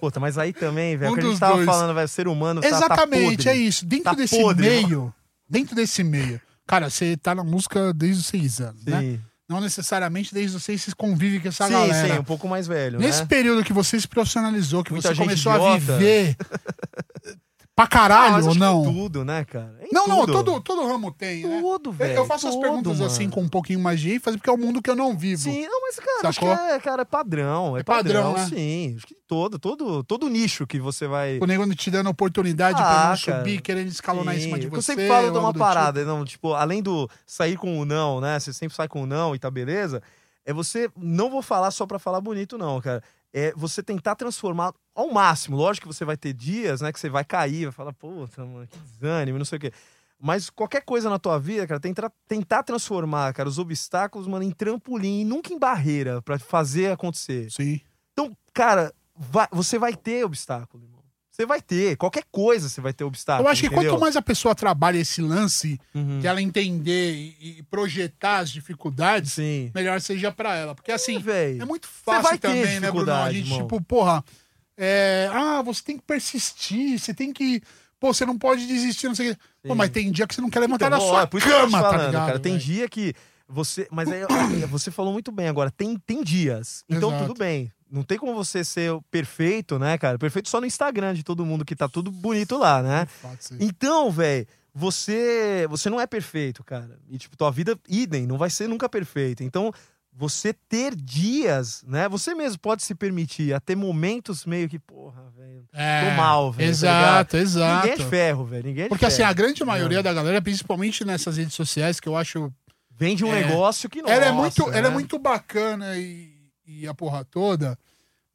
Puta, mas aí também, velho, Um que a gente tava dois. falando, velho, ser humano tá- tá Exatamente, podre. é isso. Dentro Tá desse podre, meio, dentro desse meio. Cara, você tá na música desde os seis anos, né? Sim, Não necessariamente desde os seis você convive com essa sim, galera. sim, um pouco mais velho, Nesse né? período que você se profissionalizou, que Muita você começou a idiota. viver pra Ah, caralho mas ou não? em tudo, né, cara? Em Não, não, tudo. todo, todo ramo tem, né? Tudo, Eu- velho. eu faço as tudo, perguntas assim mano. com um pouquinho mais de ênfase, porque é o mundo que eu não vivo. Sim, não, mas, cara, acho que é, cara, é padrão. É, É padrão, padrão, né? sim. Acho que todo, todo, todo nicho que você vai. O nego te dando oportunidade Ah, pra não cara. subir, querendo escalonar em Sim, cima de você. Eu sempre falo de uma parada, não, tipo, além do sair com o não, né? Você sempre sai com o não e tá beleza. É você. Não vou falar só pra falar bonito, não, cara. É você tentar transformar ao máximo. Lógico que você vai ter dias, né? Que você vai cair, vai falar, puta, mano, que desânimo, não sei o quê. Mas qualquer coisa na tua vida, cara, tentar, tentar transformar, cara, os obstáculos, mano, em trampolim, nunca em barreira pra fazer acontecer. Sim. Então, cara, vai- você vai ter obstáculo, irmão. Você vai ter. Qualquer coisa você vai ter obstáculo. Eu acho que entendeu? quanto mais a pessoa trabalha esse lance, Uhum. de ela entender e, e projetar as dificuldades, Sim. melhor seja pra ela. Porque assim, é muito fácil também, né, Bruno? A gente, irmão. tipo, porra, é, ah, você tem que persistir, você tem que. Pô, você não pode desistir, não sei o quê. Pô, mas tem dia que você não quer levantar Então, da ó, sua é por tô te cama, tá falando, ligado? cara. Tem velho? dia que você. Mas aí, ó, você falou muito bem agora. Tem, tem dias. Então Exato. tudo bem. Não tem como você ser perfeito, né, cara? Perfeito só no Instagram de todo mundo que tá tudo bonito lá, né? Então, velho, você você não é perfeito, cara. E tipo, tua vida idem, não vai ser nunca perfeita. Então, você ter dias, né? Você mesmo pode se permitir a ter momentos meio que, porra, velho. É, tô mal, velho, tá Exato, exato. Ninguém é de ferro, velho. Ninguém é Porque assim, ferro. a grande maioria da galera, principalmente nessas redes sociais, que eu acho. Vende um É. negócio que não. ela, é muito, ela é muito bacana e, e a porra toda.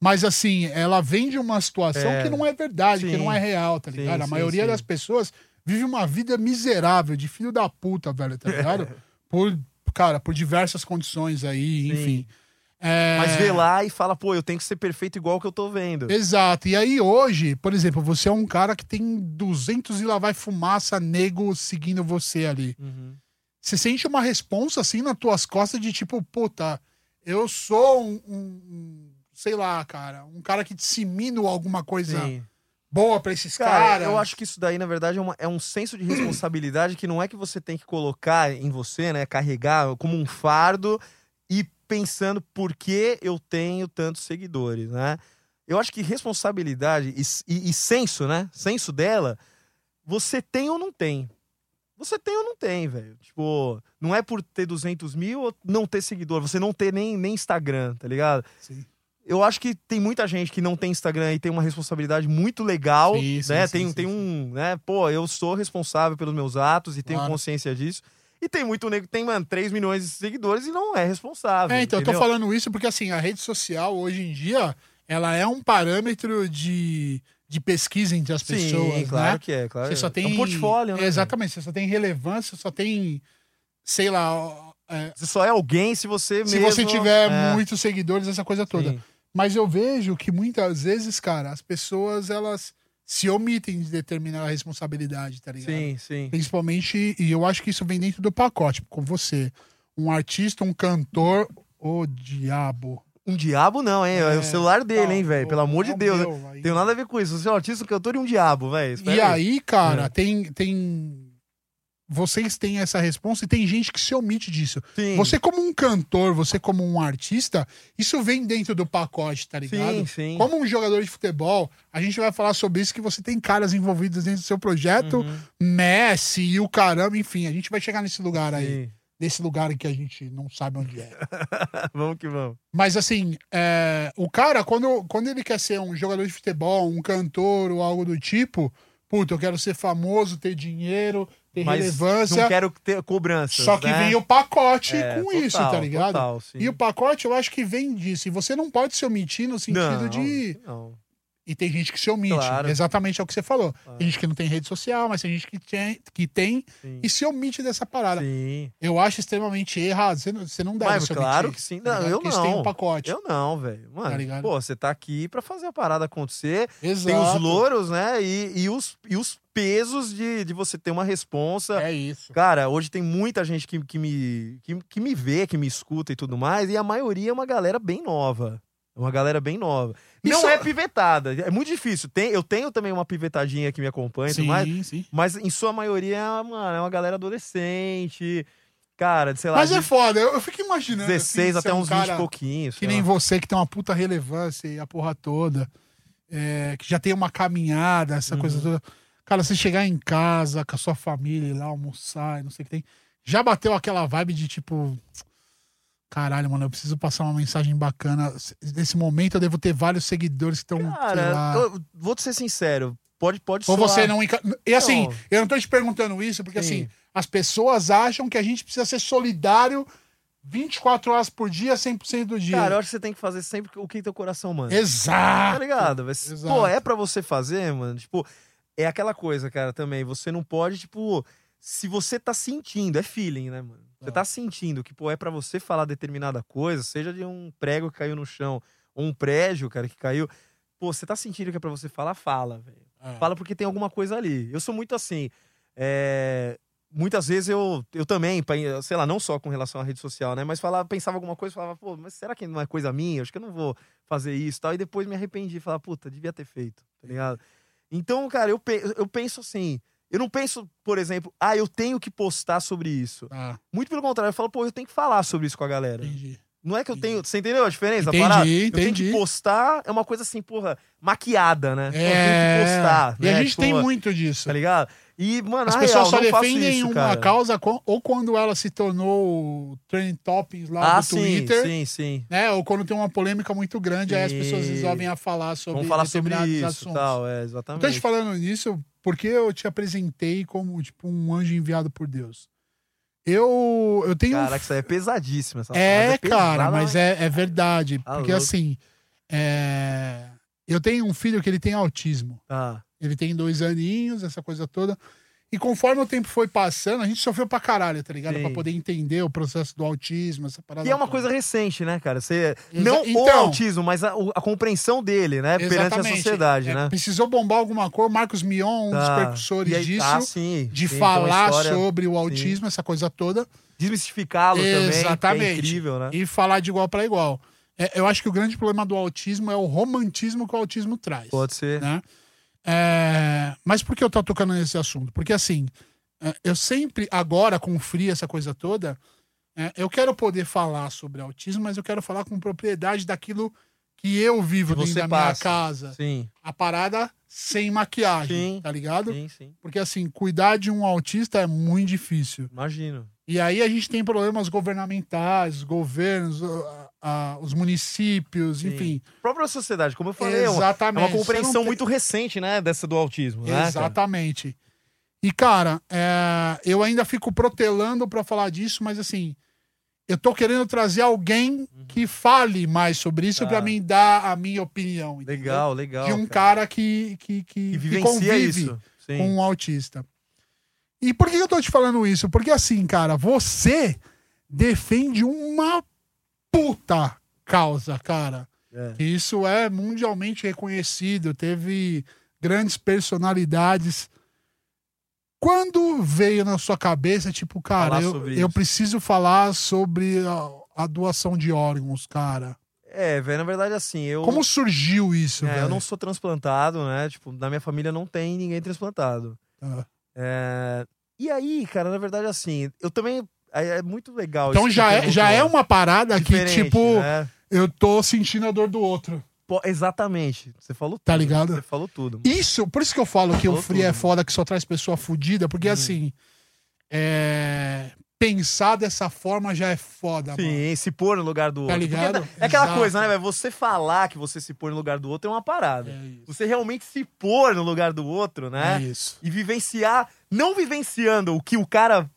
Mas assim, ela vende uma situação É. que não é verdade, que Sim. não é real, tá Sim, ligado? a sim, maioria sim. das pessoas vive uma vida miserável, de filho da puta, velho, tá ligado? por, cara, por diversas condições aí, Sim. enfim. É, Mas vê lá e fala, pô, eu tenho que ser perfeito igual que eu tô vendo. Exato. E aí hoje, por exemplo, você é um cara que tem 200 e lá vai fumaça nego seguindo você ali. Uhum. Você sente uma responsa assim nas tuas costas de tipo, puta, eu sou um, um- um, sei lá, cara, um cara que dissemino alguma coisa Sim. Boa pra esses Cara, caras. eu acho que isso daí, na verdade, é, uma- é um senso de responsabilidade que não é que você tem que colocar em você, né? Carregar como um fardo e pensando por que eu tenho tantos seguidores, né? Eu acho que responsabilidade e, e- e senso, né? Senso dela, você tem ou não tem. Você tem ou não tem, velho. Tipo, não é por ter 200 mil ou não ter seguidor. Você não ter nem, nem Instagram, tá ligado? Sim. Eu acho que tem muita gente que não tem Instagram e tem uma responsabilidade muito legal, Sim, sim, né? sim, tem tem um, né? Pô, eu sou responsável pelos meus atos e tenho Claro. consciência disso. E tem muito nego que tem, mano, 3 milhões de seguidores e não é responsável. É, então, eu tô entendeu? falando isso porque assim, a rede social hoje em dia, ela é um parâmetro de, de pesquisa entre as Sim, pessoas, claro né? que é, claro. Você só é. tem É um portfólio, né? Exatamente, você só tem relevância, só tem sei lá, é, Você só é alguém se você se mesmo... você tiver é, muitos seguidores, essa coisa toda. sim. Mas eu vejo que muitas vezes, cara, as pessoas elas se omitem de determinar a responsabilidade, tá ligado? Sim, sim. Principalmente, e eu acho que isso vem dentro do pacote, com você. Um artista, um cantor, ô diabo. Um diabo não, hein? É, É, o celular dele, tá, hein, velho? Pelo amor de é Deus. meu, Tem nada a ver com isso. Você é um artista, um cantor e um diabo, velho. E aí, cara, É. tem, tem. Vocês têm essa resposta e tem gente que se omite disso. Sim. Você, como um cantor, você, como um artista, isso vem dentro do pacote, tá ligado? Sim, sim. Como um jogador de futebol, a gente vai falar sobre isso, que você tem caras envolvidos dentro do seu projeto, Uhum. Messi e o caramba, enfim, a gente vai chegar nesse lugar aí. Sim. Desse lugar que a gente não sabe onde é. vamos que vamos. Mas assim, é, o cara, quando, quando ele quer ser um jogador de futebol, um cantor ou algo do tipo, puta, eu quero ser famoso, ter dinheiro, ter Mas relevância. não quero ter cobrança. Só que né? vem o pacote É, com total, isso, tá ligado? total. E o pacote eu acho que vem disso. E você não pode se omitir no sentido não, de. Não. E tem gente que se omite. Claro. Exatamente é o que você falou. Claro. Tem gente que não tem rede social, mas tem gente que tem, que tem Sim. e se omite dessa parada. Sim. Eu acho extremamente errado. Você não, você não deve Mas, se claro omitir, que sim. tá Não, eu Porque isso tem não. um pacote. Eu não, velho. Mano, Tá pô, você tá aqui pra fazer a parada acontecer. Exato. Tem os louros, né? E, e, os, e os pesos de, de você ter uma responsa. É isso. Cara, hoje tem muita gente que, que, me, que, que me vê, que me escuta e tudo mais, e a maioria é uma galera bem nova. É uma galera bem nova. Não Isso- é pivetada, é muito difícil. Tem, eu tenho também uma pivetadinha que me acompanha e tudo mais, Sim, sim. mas em sua maioria, mano, é uma galera adolescente. Cara, sei lá, Mas é foda. Eu, eu fico imaginando. 16 assim, até ser um uns 20 cara e pouquinho. Que nem lá. você, que tem uma puta relevância e a porra toda. é, que já tem uma caminhada, essa Uhum. coisa toda. Cara, você chegar em casa com a sua família, ir lá almoçar, e não sei o que tem. Já bateu aquela vibe de tipo. Caralho, mano, eu preciso passar uma mensagem bacana. Nesse momento eu devo ter vários seguidores que estão. Cara, lá. eu vou te ser sincero, pode, pode Ou soar- você não. enca- E assim, Não. eu não tô te perguntando isso, porque Sim. assim, as pessoas acham que a gente precisa ser solidário 24 horas por dia, 100% do dia. Cara, eu acho que você tem que fazer sempre o que teu coração manda. Tá Exato. ligado? Mas, Exato. Pô, é pra você fazer, mano. Tipo, é aquela coisa, cara, também. Você não pode, tipo, se você tá sentindo, é feeling, né, mano? Você É. tá sentindo que, pô, é pra você falar determinada coisa, seja de um prego que caiu no chão, ou um prédio, cara, que caiu. Pô, você tá sentindo que é pra você falar, fala, velho. É. Fala porque tem alguma coisa ali. Eu sou muito assim. é, Muitas vezes eu, eu também, sei lá, não só com relação à rede social, né? Mas falava, pensava alguma coisa, falava, pô, mas será que não é coisa minha? Acho que eu não vou fazer isso e tal. E depois me arrependi, falava, puta, devia ter feito, tá ligado? Então, cara, eu, pe- eu penso assim. Eu não penso, por exemplo, ah, eu tenho que postar sobre isso. Ah, Muito pelo contrário, eu falo, pô, eu tenho que falar sobre isso com a galera. entendi. Não é que eu tenho. Você entendeu a diferença? Entendi, a parada? Eu tenho entendi. que postar, é uma coisa assim, porra, maquiada, né? Eu tenho É. que postar. E né? a gente Tipo, tem muito disso. Tá ligado? E, mano, As pessoas real, só defendem isso, uma cara. causa ou quando ela se tornou trending topics lá Ah, do sim, Twitter, sim, sim. né? Ou quando tem uma polêmica muito grande, aí as pessoas Sim. resolvem a falar sobre Vamos falar sobre isso assuntos. tal, é, exatamente. tô te falando nisso porque eu te apresentei como tipo um anjo enviado por Deus. Eu eu tenho Caraca, isso aí é pesadíssimo. Essa É, é cara, pesada, mas é, é verdade. Tá porque louco. assim, é, eu tenho um filho que ele tem autismo. Tá. Ele tem dois aninhos, essa coisa toda. E conforme o tempo foi passando, a gente sofreu pra caralho, tá ligado? Sim. Pra poder entender o processo do autismo, essa parada. E é uma coisa recente, né, cara? Você, não o então- autismo, mas a, o- a compreensão dele, né? Perante a sociedade, É, né? Precisou bombar alguma coisa. Marcos Mion, um dos Tá. percussores aí- disso, ah, sim, de sim, falar história- sobre o autismo, essa coisa toda. Desmistificá-lo também, que Exatamente. é incrível, né? E falar de igual para igual. É, eu acho que o grande problema do autismo é o romantismo que o autismo traz. Pode ser. né? É, Mas por que eu tô tocando nesse assunto? Porque assim, é, eu sempre, agora com o Free, essa coisa toda, é, eu quero poder falar sobre autismo, mas eu quero falar com propriedade daquilo que eu vivo Que dentro da passa. minha casa. Sim, A parada sem maquiagem, Sim. tá ligado? sim, sim. Porque assim, cuidar de um autista é muito difícil. Imagino. E aí a gente tem problemas governamentais, os governos, a- os municípios, Sim. enfim. A própria sociedade, como eu falei, é uma, é Exatamente. uma compreensão tem- muito recente, né? Dessa do autismo, né? cara? Exatamente. E, cara, é, eu ainda fico protelando pra falar disso, mas assim, eu tô querendo trazer alguém que fale mais sobre isso Tá. pra mim dar a minha opinião. entendeu? Legal, legal. De um cara que, que, que, que que vivencia convive com um autista. E por que eu tô te falando isso? Porque assim, cara, você defende uma puta causa, cara. É. Isso é mundialmente reconhecido, teve grandes personalidades. Quando veio na sua cabeça, tipo, cara, eu, eu preciso falar sobre a, a doação de órgãos, cara. É, velho, na verdade, assim, eu. Como surgiu isso, É, velho? eu não sou transplantado, né? Tipo, na minha família não tem ninguém transplantado. Ah. É, E aí, cara, na verdade, assim, eu também. É é muito legal Então isso que já é, já é uma parada que, tipo, né? eu tô sentindo a dor do outro. Pô, exatamente. Você falou tudo. Tá ligado? Você falou tudo. Isso, por isso que eu falo que o Free é tudo. foda, que só traz pessoa fudida, porque Hum. assim, é... pensar dessa forma já é foda, mano. Sim, se pôr no lugar do Tá outro. Porque ligado? É aquela Exato. coisa, né, velho? Você falar que você se pôr no lugar do outro é uma parada. É. Você realmente se pôr no lugar do outro, né? É isso. e vivenciar, não vivenciando o que o cara,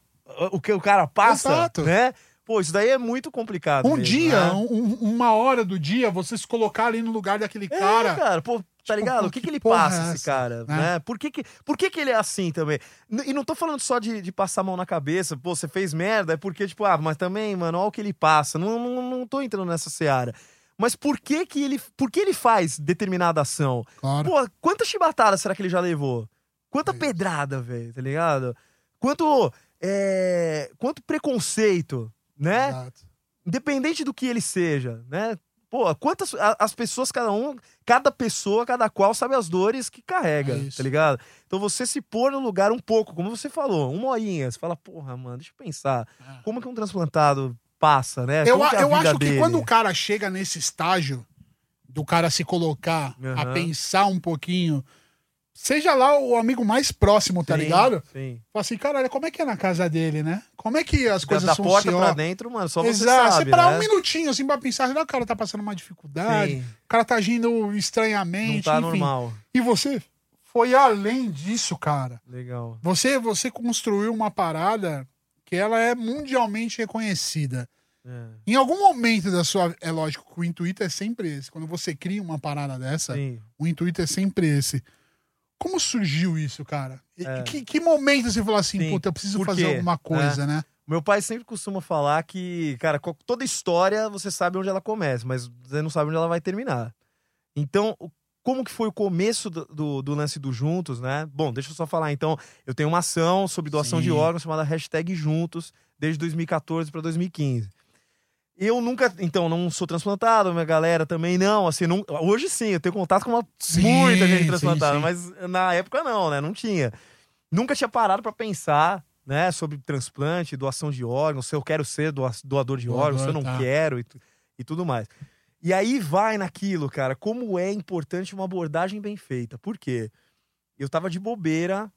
o que o cara passa, Exato. né? Pô, isso daí é muito complicado. Um mesmo, dia, né? um- um- uma hora do dia, você se colocar ali no lugar daquele É, cara, cara, pô, Tá Tipo, ligado? O que, que que ele passa, é esse cara? Né? Né? Por, que, que, por que, que ele é assim também? E não tô falando só de, de passar a mão na cabeça, pô, você fez merda, é porque, tipo, ah, mas também, mano, olha o que ele passa. Não, não, não tô entrando nessa seara. Mas por que que ele, por que ele faz determinada ação? Claro. Pô, quantas chibatadas será que ele já levou? Quanta É pedrada, velho, tá ligado? Quanto, é, quanto preconceito, né? Exato. Independente do que ele seja, né? Pô, quantas a- as pessoas, cada um, cada pessoa, cada qual sabe as dores que carrega, É tá ligado? Então você se pôr no lugar um pouco, como você falou, uma horinha, você fala, porra, mano, deixa eu pensar, É. como que um transplantado passa, né? Eu, a- que é a eu acho que dele? quando o cara chega nesse estágio do cara se colocar a Aham. pensar um pouquinho, seja lá o amigo mais próximo, tá Sim, ligado? Sim. Fala assim, caralho, como é que é na casa dele, né? Como é que as Da, coisas da porta funcionam? pra dentro, mano, só você Exato, sabe, você parar né? um minutinho assim pra pensar, "Ah, o cara tá passando uma dificuldade, Sim, o cara tá agindo estranhamente, não tá enfim. normal. E você foi além disso, cara. Legal. Você, você construiu uma parada que ela é mundialmente reconhecida. É. Em algum momento da sua. É lógico que o intuito é sempre esse. Quando você cria uma parada dessa, Sim. o intuito é sempre esse. Como surgiu isso, cara? E- É. Que, que momento você falou assim, Sim. puta, eu preciso fazer alguma coisa, né? Meu pai sempre costuma falar que, cara, toda história você sabe onde ela começa, mas você não sabe onde ela vai terminar. Então, como que foi o começo do, do, do lance do Juntos, né? Bom, deixa eu só falar. Então, eu tenho uma ação sobre doação Sim. de órgãos chamada hashtag Juntos, desde 2014 para 2015. Eu nunca, então, não sou transplantado, minha galera também não, assim, não, hoje sim, eu tenho contato com uma, Sim, muita gente sim, transplantada, sim. mas na época não, né, não tinha. Nunca tinha parado pra pensar, né, sobre transplante, doação de órgãos, se eu quero ser doa- doador de órgãos, se eu não tá. quero e, e tudo mais. E aí vai naquilo, cara, como é importante uma abordagem bem feita. Por quê? Eu tava de bobeira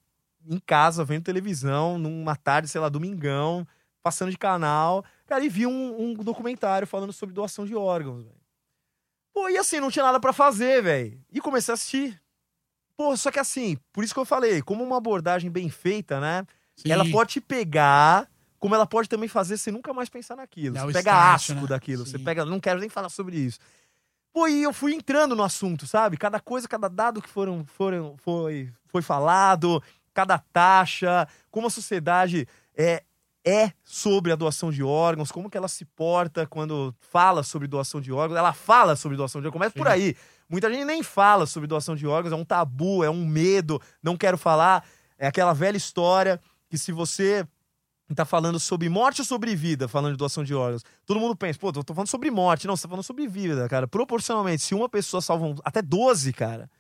em casa, vendo televisão, numa tarde, sei lá, domingão, passando de canal, cara, e vi um, um documentário falando sobre doação de órgãos, velho. Pô, e assim, não tinha nada pra fazer, velho. E comecei a assistir. Pô, só que assim, por isso que eu falei, como uma abordagem bem feita, né? Sim. Ela pode te pegar, como ela pode também fazer você nunca mais pensar naquilo. Dá o Você pega start, asco né? daquilo, você Sim. pega, não quero nem falar sobre isso. Pô, e eu fui entrando no assunto, sabe? Cada coisa, cada dado que foram, foram, foi, foi falado, cada taxa, como a sociedade é, é sobre a doação de órgãos, como que ela se porta quando fala sobre doação de órgãos. Ela fala sobre doação de órgãos, começa por Sim. aí. Muita gente nem fala sobre doação de órgãos, é um tabu, é um medo, não quero falar. É aquela velha história que se você tá falando sobre morte ou sobre vida, falando de doação de órgãos, todo mundo pensa, pô, eu tô falando sobre morte. Não, você tá falando sobre vida, cara. Proporcionalmente, se uma pessoa salva um- até 12, cara,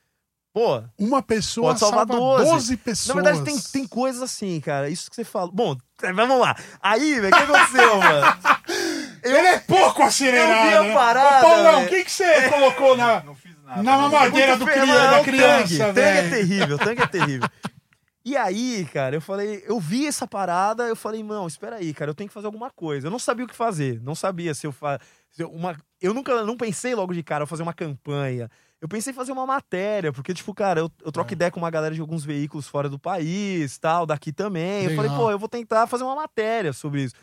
pô, Uma pessoa Pode salvar salva 12. 12, pessoas. na verdade, tem, tem coisas assim, cara. Isso que você fala. Bom, vamos lá. Aí, velho, o que aconteceu, mano? Ele é pouco acelerado. Eu vi a né? parada, Ô, Paulão, o que, que você colocou na, Não fiz nada. na mamadeira do Muito cria- feio, da é criança, tangue. Tangue é terrível, tangue é terrível. E aí, cara, eu falei, eu vi essa parada, eu falei, não, espera aí, cara, eu tenho que fazer alguma coisa. Eu não sabia o que fazer, não sabia se eu fa... se eu- uma eu nunca não pensei logo de cara eu fazer uma campanha. Eu pensei em fazer uma matéria, porque tipo, cara, eu, eu troco É. ideia com uma galera de alguns veículos fora do país, tal, daqui também. Eu Legal. falei, pô, eu vou tentar fazer uma matéria sobre isso.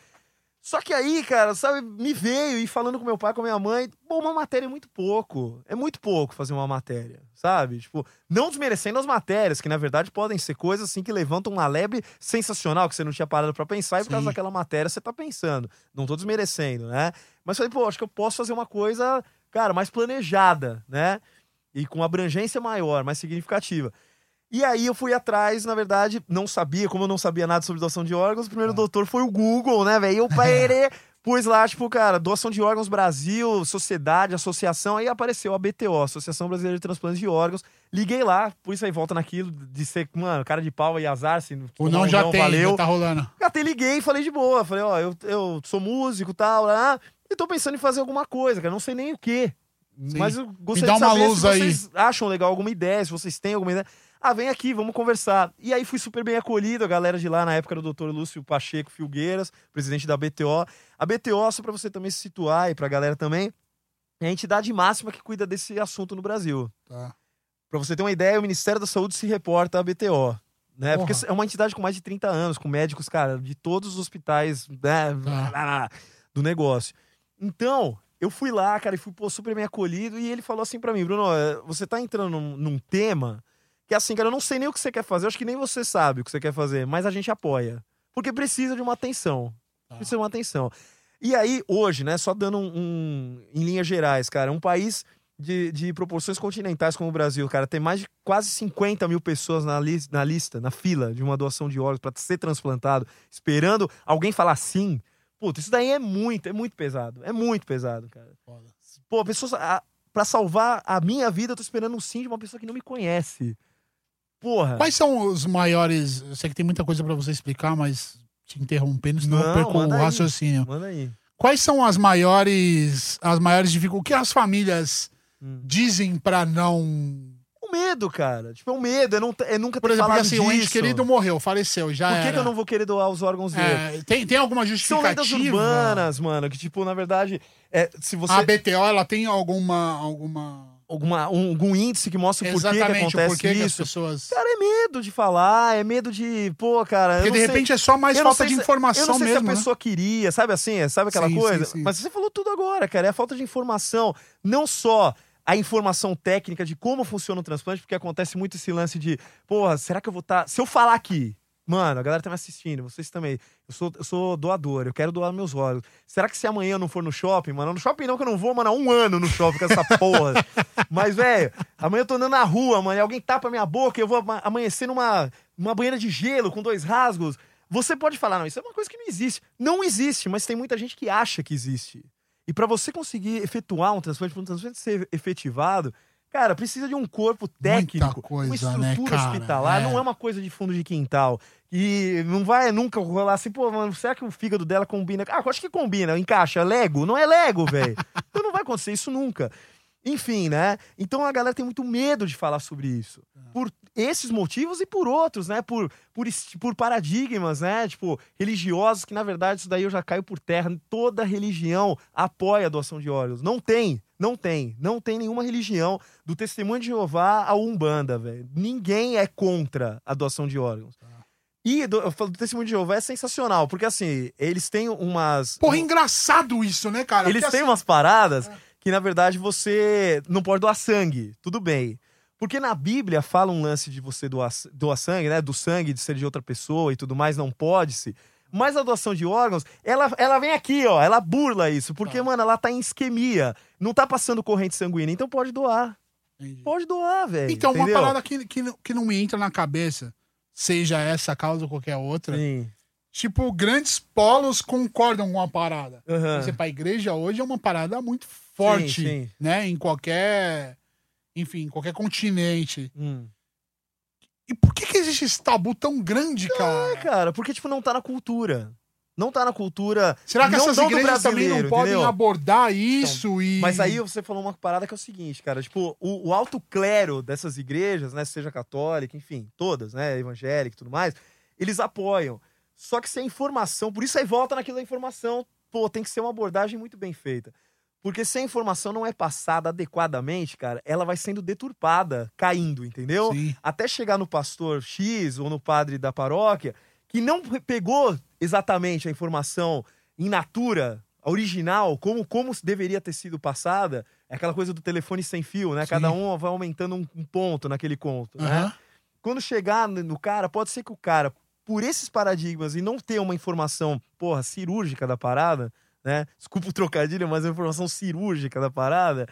Só que aí, cara, sabe, me veio e falando com meu pai, com a minha mãe, pô, uma matéria é muito pouco. É muito pouco fazer uma matéria, sabe? Tipo, não desmerecendo as matérias, que na verdade podem ser coisas assim que levantam uma lebre sensacional que você não tinha parado pra pensar e por causa Sim. daquela matéria você tá pensando. Não tô desmerecendo, né? Mas falei, pô, acho que eu posso fazer uma coisa, cara, mais planejada, né? E com abrangência maior, mais significativa. E aí eu fui atrás, na verdade, não sabia, como eu não sabia nada sobre doação de órgãos, o primeiro doutor foi o Google, né, velho? E eu parei, pus lá, tipo, cara, doação de órgãos Brasil, sociedade, associação, aí apareceu a BTO, Associação Brasileira de Transplantes de Órgãos. Liguei lá, isso aí volta naquilo de ser, mano, cara de pau e azar, se O não já tem, valeu. já tá rolando. Até liguei e falei de boa. Falei, ó, eu, eu sou músico e tal, lá, e tô pensando em fazer alguma coisa, cara. Não sei nem o quê. Sim. Mas eu gostaria de saber se aí. vocês acham legal alguma ideia, se vocês têm alguma ideia. Ah, vem aqui, vamos conversar. E aí fui super bem acolhido, a galera de lá, na época era o doutor Lúcio Pacheco Filgueiras, presidente da BTO. A BTO, só pra você também se situar e pra galera também, é a entidade máxima que cuida desse assunto no Brasil. Tá. Pra você ter uma ideia, o Ministério da Saúde se reporta à BTO. Né? Porra. Porque é uma entidade com mais de 30 anos, com médicos, cara, de todos os hospitais né, Tá. do negócio. Então, eu fui lá, cara, e fui pô, super bem acolhido. E ele falou assim pra mim: Bruno, é, você tá entrando num, num tema que, assim, cara, eu não sei nem o que você quer fazer. Eu acho que nem você sabe o que você quer fazer, mas a gente apoia. Porque precisa de uma atenção. Tá. Precisa de uma atenção. E aí, hoje, né, só dando um, um- em linhas gerais, cara, um país de, de proporções continentais como o Brasil, cara, tem mais de quase 50 mil pessoas na, lis- na lista, na fila de uma doação de órgãos para ser transplantado, esperando alguém falar sim. Puta, isso daí é muito, é muito pesado. É muito pesado, cara. Foda. Pô, pessoas. a- Pra salvar a minha vida, eu tô esperando um sim de uma pessoa que não me conhece. Porra. Quais são os maiores. Eu sei que tem muita coisa pra você explicar, mas te interrompendo, senão eu Não, perco o manda aí. raciocínio. Manda aí. Quais são as maiores. As maiores dificuldades? O que as famílias Hum. dizem pra não. O medo, cara. Tipo, é um medo. É, não, é nunca Por ter exemplo, falado assim, o ente disso. querido morreu, faleceu, já Por que, era. que eu não vou querer doar os órgãos dele? É, tem, tem alguma São justificativa? lendas urbanas, mano, que, tipo, na verdade, é, se você. A BTO, ela tem alguma. alguma... Alguma, um- algum índice que mostra o porquê que acontece porquê que as isso. pessoas. Cara, é medo de falar, é medo de. Pô, cara. Porque de sei- repente é só mais falta de se- informação Eu não sei mesmo. se a né? pessoa queria, sabe assim? Sabe aquela Sim, sim, coisa? sim. Mas você falou tudo agora, cara. É a falta de informação. Não só a informação técnica de como funciona o transplante, porque acontece muito esse lance de, porra, será que eu vou estar. Se eu falar aqui, mano, a galera tá me assistindo, vocês também. Eu sou, eu sou doador, eu quero doar meus órgãos. Será que se amanhã eu não for no shopping, mano? No shopping não, que eu não vou, mano, há um ano no shopping com essa porra. Mas, velho, amanhã eu tô andando na rua, mano, e alguém tapa minha boca e eu vou ama- amanhecer numa uma banheira de gelo com dois rasgos. Você pode falar, não, isso é uma coisa que não existe. Não existe, mas tem muita gente que acha que existe. E pra você conseguir efetuar um transplante, para um transplante ser efetivado, cara, precisa de um corpo técnico, coisa, uma né, estrutura cara? hospitalar. É. Não é uma coisa de fundo de quintal. E não vai nunca rolar assim, pô, mano, será que o fígado dela combina? Ah, eu acho que combina, encaixa. Lego? Não é Lego, velho. então não vai acontecer isso nunca. Enfim, né? Então a galera tem muito medo de falar sobre isso. Por esses motivos e por outros, né? Por, por, por paradigmas, né? Tipo, religiosos, que na verdade isso daí eu já caio por terra. Toda religião apoia a doação de órgãos. Não tem, não tem. Não tem nenhuma religião do testemunho de Jeová à Umbanda, velho. Ninguém é contra a doação de órgãos. E do, eu falo do testemunho de Jeová é sensacional, porque assim, eles têm umas. Porra, é engraçado isso, né, cara? Eles Porque, têm assim, umas paradas que, na verdade, você não pode doar sangue. Tudo bem. Porque na Bíblia fala um lance de você doar, doar sangue, né? Do sangue, de ser de outra pessoa e tudo mais, não pode-se. Mas a doação de órgãos, ela, ela vem aqui, ó. Ela burla isso. Porque, Tá. mano, ela tá em isquemia. Não tá passando corrente sanguínea. Então pode doar. Entendi. Pode doar, velho. Então, uma entendeu? parada que, que, não- que não me entra na cabeça, seja essa causa ou qualquer outra, Sim. tipo, grandes polos concordam com a parada. Aham. Você pra igreja hoje é uma parada muito forte, sim. né? Em qualquer, enfim, qualquer continente. Hum. E por que que existe esse tabu tão grande, É, cara? cara, porque, tipo, não tá na cultura. Não tá na cultura. Será que não essas igrejas também não podem entendeu? abordar isso e... Mas aí você falou uma parada que é o seguinte, cara. Tipo, o, o alto clero dessas igrejas, né? Seja católica, enfim, todas, né? Evangélica e tudo mais, eles apoiam. Só que sem informação, por isso aí volta naquilo da informação, pô, tem que ser uma abordagem muito bem feita. Porque se a informação não é passada adequadamente, cara, ela vai sendo deturpada, caindo, entendeu? Sim. até chegar no pastor X ou no padre da paróquia, que não pe- pegou exatamente a informação in natura, original, como, como deveria ter sido passada, é aquela coisa do telefone sem fio, né? Sim. Cada um vai aumentando um, um ponto naquele conto, né? Aham. Quando chegar no no cara, pode ser que o cara, por esses paradigmas e não ter uma informação, porra, cirúrgica da parada, né? Desculpa o trocadilho, mas uma informação cirúrgica da parada.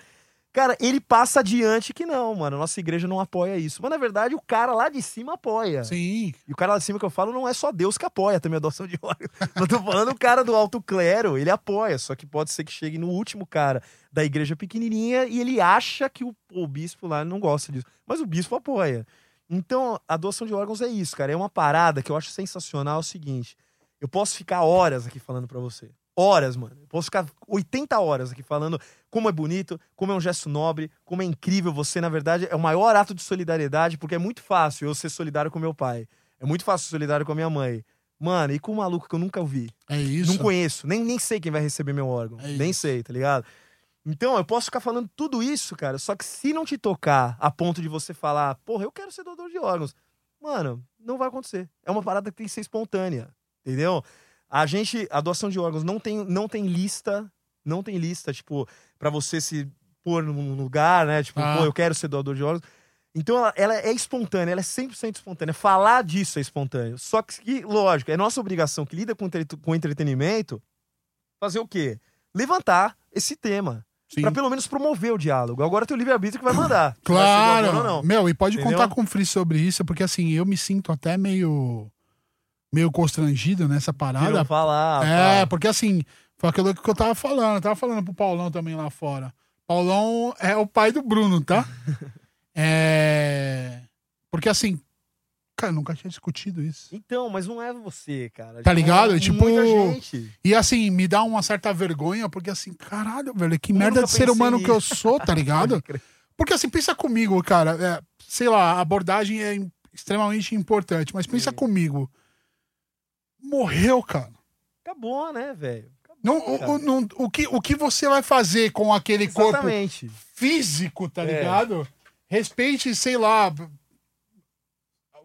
Cara, ele passa adiante que não, mano. Nossa igreja não apoia isso. Mas na verdade o cara lá de cima apoia. Sim. E o cara lá de cima que eu falo não é só Deus que apoia também a adoção de órgãos. Não tô falando o cara do alto clero, ele apoia. Só que pode ser que chegue no último cara da igreja pequenininha e ele acha que o, o bispo lá não gosta disso. Mas o bispo apoia. Então, a doação de órgãos é isso, cara. É uma parada que eu acho sensacional. É o seguinte: eu posso ficar horas aqui falando pra você. Horas, mano. Eu posso ficar 80 horas aqui falando como é bonito, como é um gesto nobre, como é incrível você, na verdade, é o maior ato de solidariedade, porque é muito fácil eu ser solidário com meu pai. É muito fácil ser solidário com a minha mãe. Mano, e com um maluco que eu nunca vi. É isso. Não conheço, nem, nem sei quem vai receber meu órgão. É nem sei, tá ligado? Então, eu posso ficar falando tudo isso, cara, só que se não te tocar a ponto de você falar, porra, eu quero ser doador de órgãos, mano, não vai acontecer. É uma parada que tem que ser espontânea, entendeu? A gente, a doação de órgãos não tem, não tem lista, Não tem lista, tipo, pra você se pôr num lugar, né? Tipo, Ah. pô, eu quero ser doador de órgãos. Então ela, ela é espontânea, ela é 100% espontânea. Falar disso é espontâneo. Só que, lógico, é nossa obrigação que lida com, entre- com entretenimento fazer o quê? Levantar esse tema. Pra pelo menos promover o diálogo. Agora tem o livre-arbítrio que vai mandar. vai Claro. ou não. Meu, e pode Entendeu? contar com o Free sobre isso, porque assim, eu me sinto até meio. Meio constrangido nessa parada. não falar. É, fala. porque assim, foi aquilo que eu tava falando. Eu tava falando pro Paulão também lá fora. Paulão é o pai do Bruno, tá? é. Porque assim, cara, eu nunca tinha discutido isso. Então, mas não é você, cara. Tá ligado? É Tipo, gente. E assim, me dá uma certa vergonha, porque assim, caralho, velho, que Eu merda de ser humano que eu sou, tá ligado? Porque assim, pensa comigo, cara. é, sei lá, a abordagem é extremamente importante, mas pensa comigo. Morreu, cara. Acabou, né, velho? Não, o, não- o que, o que você vai fazer com aquele corpo Exatamente. físico, tá É. ligado? Respeite, sei lá,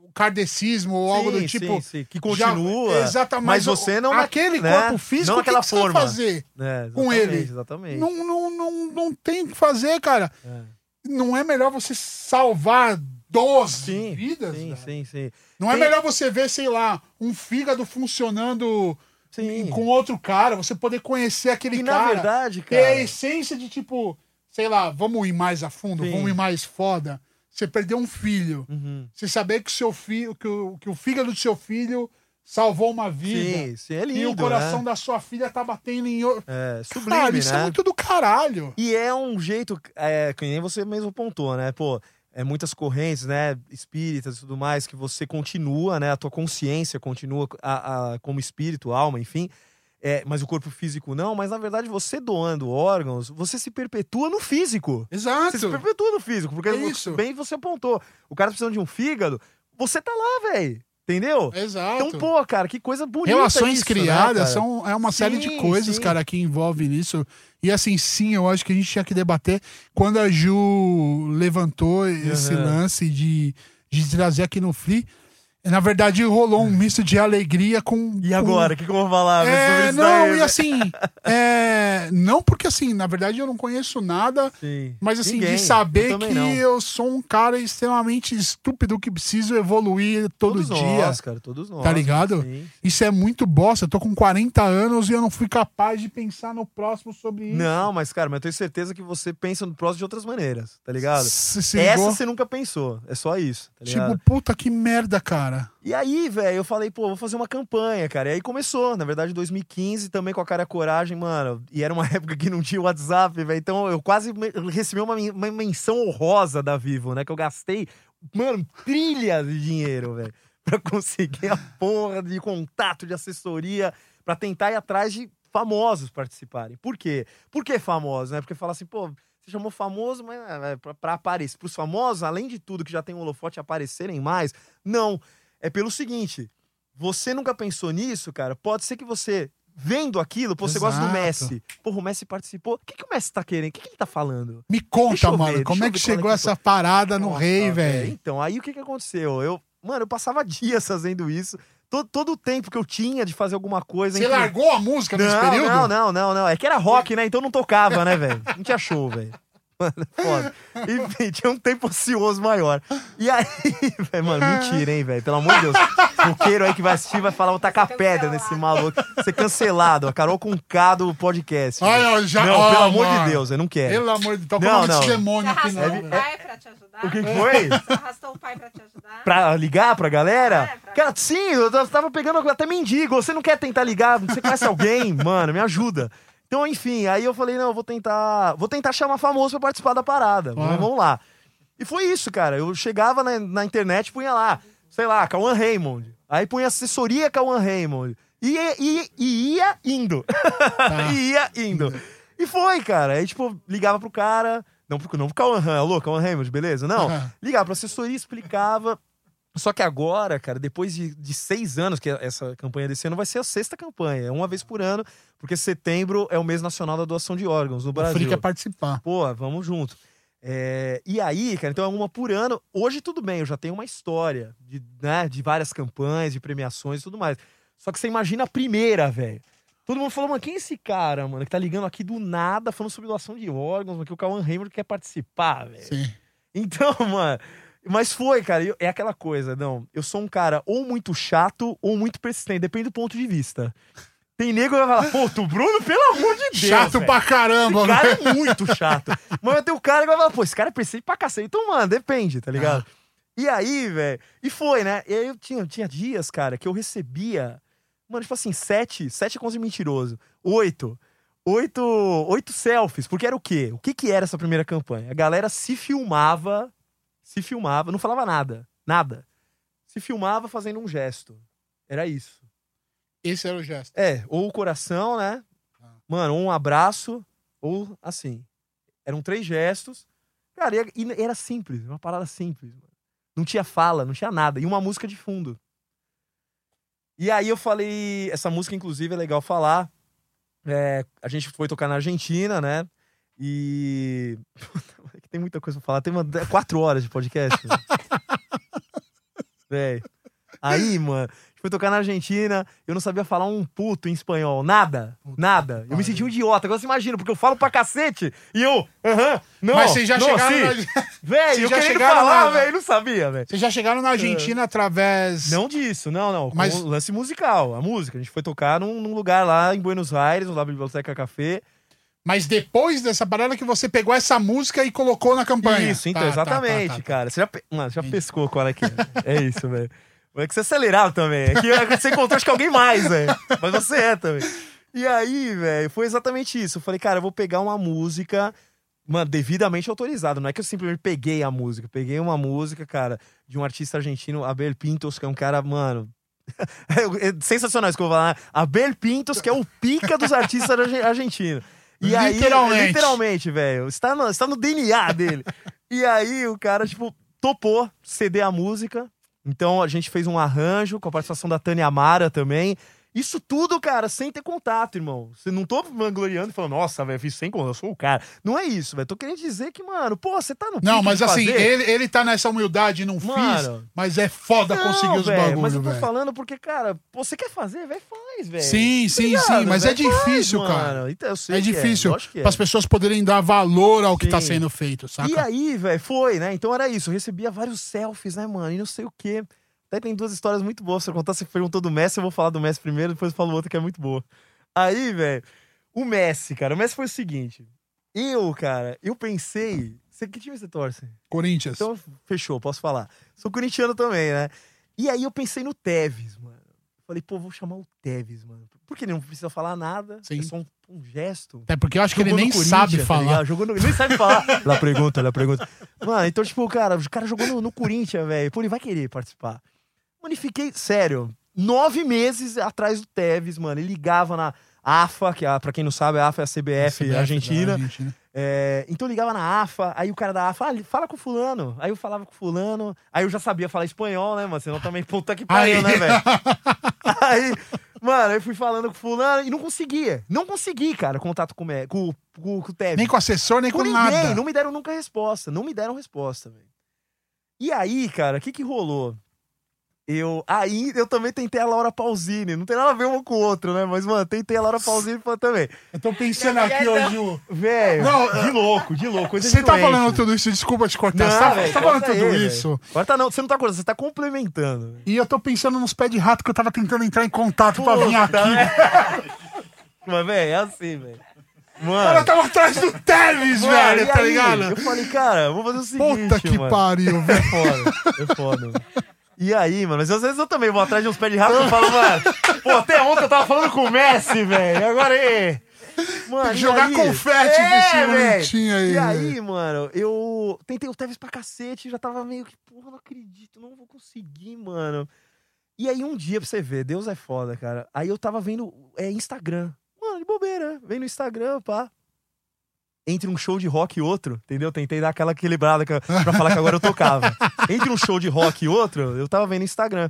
o kardecismo ou algo do Sim, tipo. sim, sim. Que já- continua. exatamente. mas você não Aquele né? corpo físico, Não o que que forma. fazer? É, com ele. Exatamente. Não, não, não, não tem o que fazer, cara. É. Não é melhor você salvar 12 Sim, vidas? sim, cara? sim, sim. Não é Tem- melhor você ver, sei lá, um fígado funcionando Sim. com outro cara, você poder conhecer aquele E na cara. verdade, ter a cara. essência de tipo, sei lá, vamos ir mais a fundo, Sim. vamos ir mais foda. Você perdeu um filho. Uhum. Você saber que o seu filho, que o, que o fígado do seu filho salvou uma vida. Sim, sim, é lindo. e o coração né? da sua filha tá batendo em. É, sublime, Cara, isso né? é muito do caralho. E é um jeito, é, que nem você mesmo pontuou, né? Pô, é muitas correntes, né? Espíritas e tudo mais, que você continua, né? A tua consciência continua a, a- como espírito, alma, enfim. É, mas o corpo físico não, mas na verdade você doando órgãos, você se perpetua no físico. Exato. Você se perpetua no físico, porque É isso. bem você apontou. O cara precisando de um fígado, você tá lá, velho. Entendeu? Exato. Então, pô, cara, que coisa bonita Relações isso, né, criadas cara? são é uma série de Sim, coisas, sim. cara, que envolve nisso. E assim, sim, eu acho que a gente tinha que debater quando a Ju levantou esse Aham. lance de, de trazer aqui no Free. Na verdade, rolou um misto de alegria com. E agora, o que, que eu vou falar É, não, daí, e né? assim, é, não porque assim, na verdade eu não conheço nada, Sim. mas assim, Ninguém, de saber eu que não. eu sou um cara extremamente estúpido que preciso evoluir todo todos dia. nós, cara, todos nós. Tá ligado? Sim. Isso é muito bosta. Eu tô com 40 anos e eu não fui capaz de pensar no próximo sobre isso. Não, mas, cara, mas eu tenho certeza que você pensa no próximo de outras maneiras, tá ligado? Se, se Essa ligou? você nunca pensou. É só isso, tá? Tipo, puta que merda, cara. E aí, velho, eu falei, pô, vou fazer uma campanha, cara. E aí começou, na verdade, em 2015, também com a cara coragem, mano. E era uma época que não tinha WhatsApp, velho. Então eu quase recebi uma, uma menção honrosa da Vivo, né? Que eu gastei, mano, trilhas de dinheiro, velho. Pra conseguir a porra de contato, de assessoria, pra tentar ir atrás de famosos participarem. Por quê? Por que famosos, né? Porque fala assim, pô, você chamou famoso, mas é, pra, pra aparecer. Pros famosos, além de tudo que já tem um holofote, aparecerem mais, não. É pelo seguinte, você nunca pensou nisso, cara? Pode ser que você, vendo aquilo, pô, você gosta do Exato. Messi. Porra, o Messi participou. O que, que o Messi tá querendo? O que, que ele tá falando? Me conta, eu mano, ver, como é que ver é chegou essa parada no Nossa, rei, velho? Então, aí o que que aconteceu? Eu, mano, eu passava dias fazendo isso. Todo, todo o tempo que eu tinha de fazer alguma coisa. Você entre- largou a música nesse não, período? não, não, não, não. É que era rock, né? Então não tocava, né, velho? Não tinha show, velho. Mano, foda. Enfim, tinha um tempo ocioso maior. E aí, velho, mano, mentira, hein, velho? Pelo amor de Deus. Roqueiro aí que vai assistir vai falar, vou tacar pedra nesse maluco. Ser cancelado, ó. Carol com K do podcast. Ai, ó, já- não, ó, pelo amor mano. de Deus, eu não quero. Pelo amor de Deus, Não, não, Você demônio aqui arrastou não. o velho. pai pra te ajudar? O que que foi? Você arrastou o pai pra te ajudar? Pra ligar pra galera? É, pra- Cara, sim, eu tava pegando até mendigo. Você não quer tentar ligar? Você conhece alguém? Mano, me ajuda. Então, enfim, aí eu falei, não, eu vou tentar. Vou tentar chamar famoso pra participar da parada. Claro. Vamos, lá. E foi isso, cara. Eu chegava na, na internet e punha lá, sei lá, Cauã Raymond. Aí punha assessoria Cauã Raymond. E, e, e ia indo. e ia indo. E foi, cara. Aí, tipo, ligava pro cara. Não pro, não pro Cauã, Ram- alô, Cauã Raymond, beleza? Não. Ligava pra assessoria, explicava. Só que agora, cara, depois de, de seis anos, que essa campanha desse ano vai ser a sexta campanha, é uma vez por ano, porque setembro é o mês nacional da doação de órgãos no O Brasil. Free quer participar. Pô, vamos junto. É, e aí, cara, então é uma por ano. Hoje tudo bem, eu já tenho uma história de, né, de várias campanhas, de premiações e tudo mais. Só que você imagina a primeira, velho. Todo mundo falou, mano, quem é esse cara, mano, que tá ligando aqui do nada, falando sobre doação de órgãos, mano, que o Cauã Raymond quer participar, velho. Sim. Então, mano. Mas foi, cara. eu- é aquela coisa, não. Eu sou um cara ou muito chato ou muito persistente. Depende do ponto de vista. Tem nego que vai falar, pô, tu Bruno, pelo amor de Deus. Chato velho. pra caramba, Esse cara é muito chato. Mas ter o cara que vai falar, pô, esse cara é persistente pra cacete. Então, mano, depende, tá ligado? E aí, velho. E foi, né? E aí eu tinha, tinha dias, cara, que eu recebia. Mano, tipo assim, sete, sete contas de mentiroso. Oito. Oito, oito selfies. Porque era o quê? O que que era essa primeira campanha? A galera se filmava, se filmava, não falava nada. Nada. Se filmava fazendo um gesto. Era isso. Esse era o gesto. É, ou o coração, né? Ah. Mano, ou um abraço, ou assim. Eram três gestos. Cara, e era simples, uma parada simples. Mano. Não tinha fala, não tinha nada. E uma música de fundo. E aí eu falei. Essa música, inclusive, é legal falar. É, a gente foi tocar na Argentina, né? E. Tem muita coisa pra falar. Tem uma, quatro horas de podcast. Véi. Aí, mano, a gente foi tocar na Argentina, eu não sabia falar um puto em espanhol. Nada. Nada. Eu me senti um idiota. Agora você imagina, porque eu falo pra cacete e eu. Aham, não. Mas vocês já não, chegaram sim. na... Velho, eu já querendo chegaram falar, lá, velho, não sabia, velho. Vocês já chegaram na Argentina através. Não disso, não, não. Com Mas- o lance musical, a música. A gente foi tocar num, num lugar lá em Buenos Aires, lá na Biblioteca Café. Mas depois dessa parada que você pegou essa música e colocou na campanha. Isso, então, Tá, tá, exatamente, tá, tá, tá. cara. Você já, pe- Mano, você já pescou qual é que é. É isso, velho. É que você acelerava também. É que você encontrou acho que alguém mais, velho. Mas você é também. E aí, velho, foi exatamente isso. Eu falei, cara, eu vou pegar uma música, mano, devidamente autorizada. Não é que eu simplesmente peguei a música. Eu Peguei uma música, cara, de um artista argentino, Abel Pintos, que é um cara, mano. é sensacional isso que eu vou falar. Abel Pintos, que é o pica dos artistas arge- argentinos. E aí, Literalmente. literalmente, velho. Está no, está no DNA dele. e aí o cara, tipo, topou ceder a música. Então a gente fez um arranjo com a participação da Tânia Amara também. Isso tudo, cara, sem ter contato, irmão. Você não tô vangloriando e falando, nossa, velho, fiz sem contato, eu sou o cara. Não é isso, velho. Tô querendo dizer que, mano, pô, você tá no Não, mas assim, fazer. ele, ele tá nessa humildade, não Mano. fiz, mas é foda Não, conseguir os velho, Mas eu tô velho. falando porque, cara, pô, você quer fazer, velho, faz, velho. Sim, Tá sim, ligado, sim, mas é velho? Faz, difícil, mano. cara. Então, eu sei É que difícil é. para as pessoas poderem dar valor ao que tá Sim. sendo feito, saca? E aí, velho, foi, né? Então era isso. Eu recebia vários selfies, né, mano? E não sei o quê. Até tem duas histórias muito boas. Se eu contar, você perguntou do Messi, eu vou falar do Messi primeiro, depois eu falo outra que é muito boa. Aí, velho, o Messi, cara, o Messi foi o seguinte. Eu, cara, eu pensei. Você, que time você torce? Corinthians. Então, fechou, posso falar. Sou corintiano também, né? E aí eu pensei no Tevez, mano. Falei, pô, vou chamar o Tevez, mano. Porque ele não precisa falar nada. Sim. É só um, um gesto. Até porque eu acho que ele Jogou nem sabe tá falar. ligado? Jogou no... Ele nem sabe falar. Lá pergunta, lá pergunta. Mano, então, tipo, cara, o cara jogou no, no Corinthians, velho. Pô, ele vai querer participar. Mano, e fiquei, sério, nove meses atrás do Tevez, mano. Ele ligava na AFA, que é, a- pra quem não sabe, a AFA é a CBF, CBF da Argentina. Argentina. É, então eu ligava na AFA, aí o cara da AFA, ah, fala com fulano. Aí eu falava com fulano, aí eu já sabia falar espanhol, né, mano? Senão também, puta que pariu, Aí. né, velho? Aí, mano, eu fui falando com fulano e não conseguia. Não consegui, cara, contato com, com, com, com o Tevez. Nem com assessor, nem com, Com ninguém, nada. não me deram nunca resposta. Não me deram resposta, velho. E aí, cara, o que que rolou? Eu. Aí eu também tentei a Laura Pausini. Não tem nada a ver um com o outro, né? Mas, mano, tentei a Laura Pausini também. Eu tô pensando aqui, ô Ju. Velho, Não, de louco, de louco. Você de tá doente. falando tudo isso, desculpa te cortar. Não, você tá, você tá falando corta tudo aí, isso. Corta não, você não tá cortando, você tá complementando. E eu tô pensando nos pés de rato que eu tava tentando entrar em contato pra vir Puta, aqui. né? Mas, velho, é assim, velho. Mano. Ela tava atrás do Tevez, velho, tá aí? ligado? Eu falei, cara, vamos fazer o seguinte. Puta que mano. pariu, velho. É foda, é foda. E aí, mano, mas às vezes eu também vou atrás de uns pés de rato e falo, mano, pô, até ontem eu tava falando com o Messi, velho, agora aí. Mano, Tem que jogar aí? confete é, bonitinho aí. E aí, mano, eu tentei o Tevez pra cacete, já tava meio que, porra, não acredito, não vou conseguir, mano. E aí um dia pra você ver, Deus é foda, cara. Aí eu tava vendo é, Instagram. Mano, de bobeira, vem no Instagram, pá. Entre um show de rock e outro, entendeu? Tentei dar aquela equilibrada pra falar que agora eu tocava. Entre um show de rock e outro, eu tava vendo Instagram.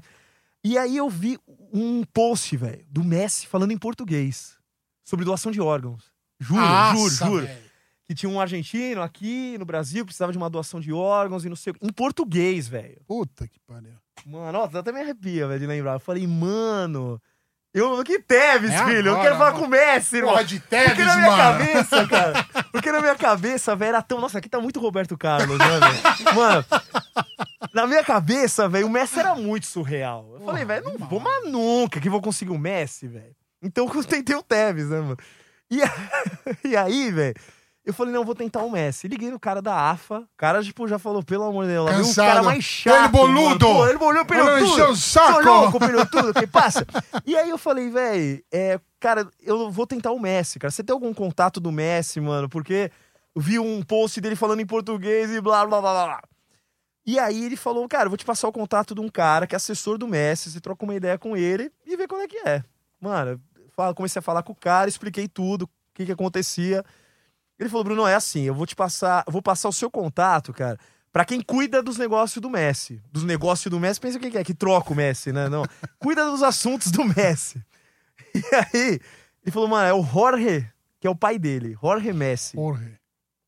E aí eu vi um post, velho, do Messi falando em português sobre doação de órgãos. Juro, Nossa, juro, juro velho. que tinha um argentino aqui no Brasil, precisava de uma doação de órgãos e não sei o quê. Em português, velho. Puta que pariu. Mano, ó, até me arrepia, velho, de lembrar. Eu falei, mano, Eu, que Tevez, É filho. eu agora, quero falar mano. com o Messi, irmão. Porra de Porque Tevez, na minha mano. cabeça, cara. Porque na minha cabeça, velho, era tão. Nossa, aqui tá muito Roberto Carlos, né, velho? Mano, na minha cabeça, velho, o Messi era muito surreal. Eu falei, velho, não vou mais nunca que vou conseguir o Messi, velho. Então eu tentei o Tevez, né, mano? E, a- e aí, velho, eu falei, não, vou tentar o Messi. Liguei no cara da AFA. O cara, tipo, já falou, pelo amor de Deus, lá Cansado. cara mais chato. Ele boludo. mano. Pô, ele boludo, pneu Ele tudo. encheu o saco. Sou louco, pneu tudo, que passa? E aí eu falei, velho, é, cara, eu vou tentar o Messi, cara. Você tem algum contato do Messi, mano? Porque eu vi um post dele falando em português e blá, blá, blá, blá, blá. E aí ele falou, cara, eu vou te passar o contato de um cara que é assessor do Messi, você troca uma ideia com ele e vê qual é que é. Mano, comecei a falar com o cara, expliquei tudo, o que que acontecia. Ele falou, Bruno, é assim, eu vou te passar, eu vou passar o seu contato, cara, pra quem cuida dos negócios do Messi. Dos negócios do Messi, pensa o que é, que troca o Messi, né? Não, cuida dos assuntos do Messi. E aí, ele falou, mano, é o Jorge, que é o pai dele, Jorge Messi. Porra.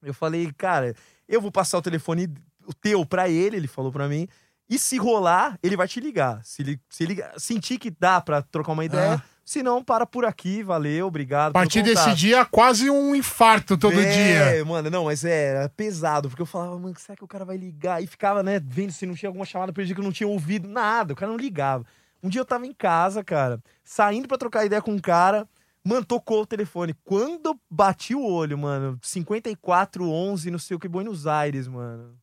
Eu falei, cara, eu vou passar o telefone o teu pra ele, ele falou pra mim. E se rolar, ele vai te ligar. Se ele, se ele sentir que dá pra trocar uma ideia, Ah. Se não, para por aqui, valeu, obrigado. A partir desse dia, quase um infarto todo é, dia. mano, não, mas é, era pesado, porque eu falava, mano, será que o cara vai ligar? E ficava, né, vendo se não tinha alguma chamada perdida que eu não tinha ouvido, nada, o cara não ligava. Um dia eu tava em casa, cara, saindo pra trocar ideia com um cara, mano, tocou o telefone. Quando bati o olho, mano, 5411, não sei o que, Buenos Aires, mano.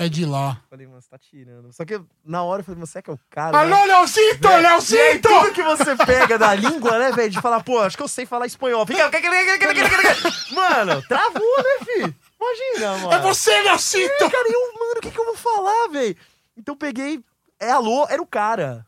É de lá. Falei, mano, você tá tirando. Só que na hora eu falei, mano, será que é o cara? né? Alô, Leozito! Véi, E aí, Leozito! tudo que você pega da língua, né, velho? De falar, pô, acho que eu sei falar espanhol. Fica. Mano, travou, né, fi? Imagina, mano. É você, Leozito! Cara, e eu, mano, o que, que eu vou falar, velho? Então eu peguei. É alô, era o cara.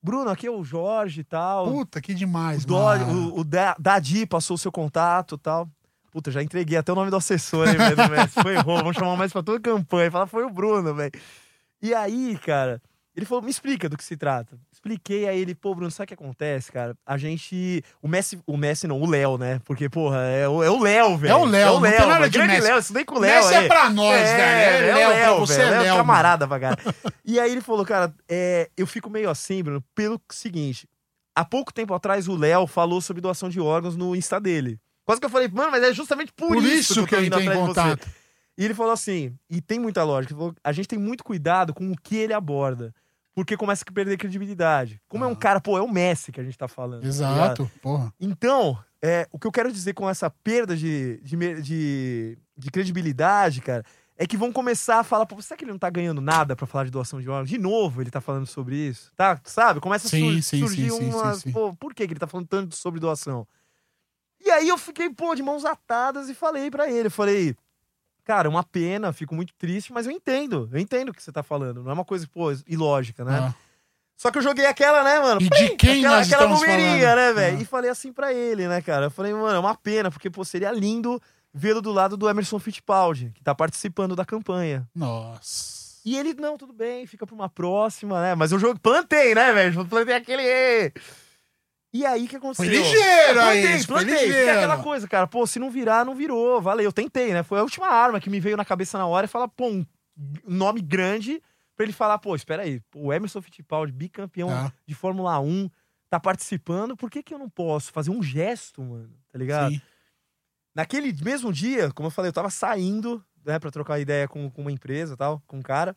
Bruno, aqui é o Jorge e tal. Puta, que demais, o, mano. o, o Da- Dadi passou o seu contato e tal. Puta, já entreguei até o nome do assessor, hein, velho. Foi errou, vamos chamar mais pra toda a campanha. Falar, foi o Bruno, velho. E aí, cara, ele falou, me explica do que se trata. Expliquei a ele, pô, Bruno, sabe o que acontece, cara? A gente. O Messi, o Messi não, o Léo, né? Porque, porra, é o é o Léo, velho. É o Léo, não tem nada de Messi. Léo, estudei com o Léo. Messi aí. é pra nós, É, velho. É, é o Léo, pra Léo, você é Léo, Léo. camarada, vagar. e aí ele falou, cara, é, eu fico meio assim, Bruno, pelo seguinte. Há pouco tempo atrás, o Léo falou sobre doação de órgãos no Insta dele. Quase que eu falei, mano, mas é justamente por, Por isso, isso que eu de você. contato. E ele falou assim, e tem muita lógica, falou, a gente tem muito cuidado com o que ele aborda. Porque começa a perder credibilidade. Como é um Ah. cara, pô, é o Messi que a gente tá falando. tá? Exato, porra. Então, é, o que eu quero dizer com essa perda de, de, de, de credibilidade, cara, é que vão começar a falar, pô, será que ele não tá ganhando nada pra falar de doação de órgãos? De novo ele tá falando sobre isso, tá? Sabe? Começa a Sim, sur- sim, surgir sim. Pô, por que que ele tá falando tanto sobre doação? E aí eu fiquei, pô, de mãos atadas e falei pra ele, eu falei... Cara, uma pena, fico muito triste, mas eu entendo, eu entendo o que você tá falando. Não é uma coisa, pô, ilógica, né? Ah. Só que eu joguei aquela, né, mano? E de quem aquela, nós aquela falando? né, velho? Ah. E falei assim pra ele, né, cara? Eu falei, mano, é uma pena, porque, pô, seria lindo vê-lo do lado do Emerson Fittipaldi, que tá participando da campanha. Nossa. E ele, não, tudo bem, fica pra uma próxima, né? Mas eu jogo, plantei, né, velho? Plantei aquele. E aí, o que aconteceu? Foi ligeiro aí, Plantei, foi plantei. Porque é ligeiro. aquela coisa, cara, pô, se não virar, não virou. Valeu, eu tentei, né? Foi a última arma que me veio na cabeça na hora e falar, pô, um nome grande pra ele falar, pô, espera aí, o Emerson Fittipaldi, bicampeão Tá. de Fórmula 1, tá participando, por que que eu não posso fazer um gesto, mano? Tá ligado? Sim. Naquele mesmo dia, como eu falei, eu tava saindo, né, pra trocar ideia com, com uma empresa e tal, com um cara.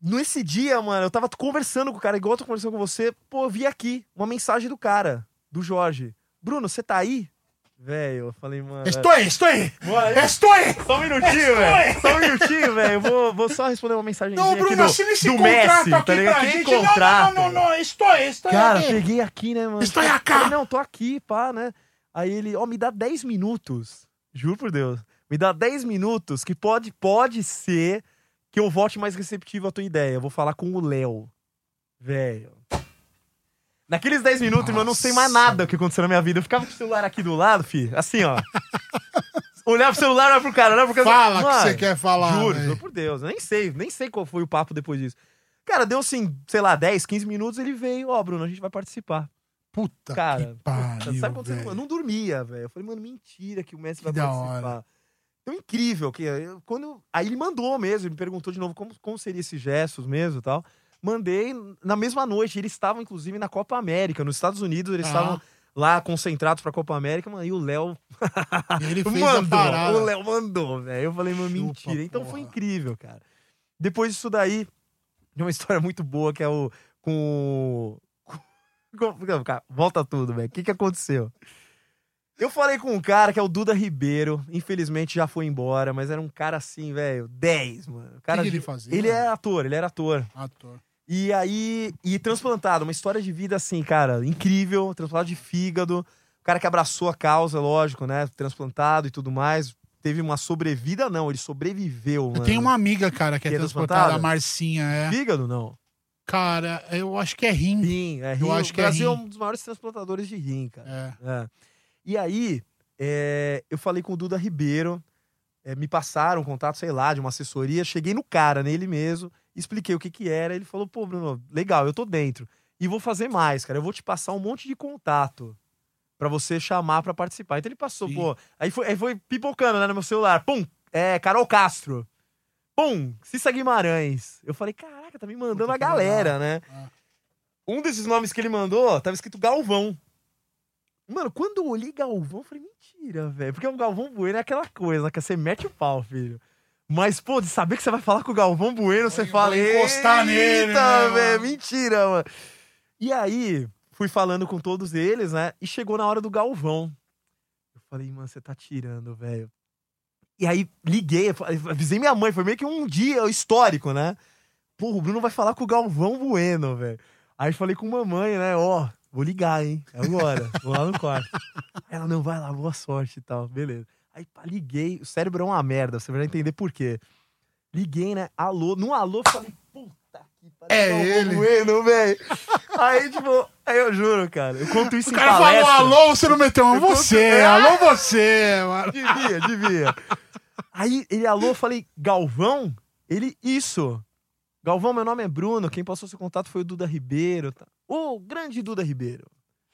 Nesse dia, mano, eu tava conversando com o cara, igual eu tô conversando com você, pô, eu vi aqui uma mensagem do cara, do Jorge. Bruno, você tá aí? Velho, eu falei, mano. Estou aí, estou aí! Estou aí! Só um minutinho, velho. Só um minutinho, velho. Eu vou, vou só responder uma mensagem Não, aqui Bruno, do, assina esse do contrato Messi, aqui tá ligado? pra Que gente. contrato? Não, não, não, não, estou aí, estou Cara, aí. peguei aqui, né, mano? Estou Falei, aqui. Não, tô aqui, pá, né? Aí ele, ó, me dá 10 minutos. Juro por Deus. Me dá 10 minutos que pode, pode ser que eu volte mais receptivo à tua ideia. Eu vou falar com o Léo. Velho. Naqueles 10 minutos, irmão, eu não sei mais Nossa. nada o que aconteceu na minha vida. Eu ficava com o celular aqui do lado, fi. Assim, ó. Olhava pro celular, olhava pro cara, olhava pro cara. Fala o que você quer falar. Juro, velho. juro por Deus. Eu nem sei, nem sei qual foi o papo depois disso. Cara, deu assim, sei lá, 10, 15 minutos, ele veio, ó, Bruno, a gente vai participar. Puta Cara, que pariu, puta, sabe quando você eu não dormia, velho? Eu falei, mano, mentira que o Messi vai Que da participar. hora. Então, incrível. que eu- quando Aí ele mandou mesmo, ele me perguntou de novo como, como seria esses gestos mesmo tal. Mandei na mesma noite. Eles estavam, inclusive, na Copa América. Nos Estados Unidos, eles Ah. estavam lá concentrados pra Copa América, mano. E o Léo ele fez mandou. O Léo mandou, velho. Eu falei, mano, Chupa, mentira. Então foi incrível, cara. Depois disso daí, tem uma história muito boa que é o. Com. com- volta tudo, velho. O que, que aconteceu? Eu falei com um cara que é o Duda Ribeiro. Infelizmente já foi embora, mas era um cara assim, velho. 10, mano. Cara que de- ele fazia? Ele é ator, ele era ator. Ator. E aí, e transplantado, uma história de vida assim, cara, incrível, transplantado de fígado, o cara que abraçou a causa, lógico, né, transplantado e tudo mais, teve uma sobrevida, não, ele sobreviveu, Eu mano. tenho uma amiga, cara, que é Que é transportada, transplantada? a Marcinha, é. Fígado, não. Cara, eu acho que é rim. Rim, é rim. Eu acho o que é Brasil é, rim. um dos maiores transplantadores de rim, cara. É. É. E aí, é, eu falei com o Duda Ribeiro, é, me passaram um contato, sei lá, de uma assessoria, cheguei no cara, nele mesmo, expliquei o que que era, ele falou, pô, Bruno, legal, eu tô dentro. E vou fazer mais, cara, eu vou te passar um monte de contato pra você chamar pra participar. Então ele passou, Sim. pô, aí foi, aí foi pipocando, né, no meu celular, pum, é, Carol Castro, pum, Cissa Guimarães. Eu falei, caraca, tá me mandando Puta, a galera, né? É. Um desses nomes que ele mandou tava escrito Galvão. Mano, quando eu olhei Galvão, eu falei, mentira, velho. Porque o Galvão Bueno é aquela coisa, né? Que você mete o pau, filho. Mas, pô, de saber que você vai falar com o Galvão Bueno, você Vai fala. encostar "Eita, nele, né, velho, mano?" mentira, mano. E aí, fui falando com todos eles, né? E chegou na hora do Galvão. Eu falei, mano, você tá tirando, velho. E aí, liguei, avisei minha mãe, foi meio que um dia histórico, né? Pô, o Bruno vai falar com o Galvão Bueno, velho. Aí falei com mamãe, né? Ó, vou ligar, hein? É agora. vou lá no quarto. Ela, não, vai lá, boa sorte e tal. Beleza. Aí, pá, liguei. O cérebro é uma merda, você vai entender por quê. Liguei, né? Alô. No alô, falei, puta que pariu. É Galvão ele. Bueno, velho. Aí, tipo, aí eu juro, cara. Eu conto isso O em cara palestra. falou alô, você não meteu um você. conto- Alô, você, mano. Devia, devia. Aí ele alô, eu falei, Galvão? Ele, isso. Galvão, meu nome é Bruno, quem passou seu contato foi o Duda Ribeiro. Tá. Ô, grande Duda Ribeiro.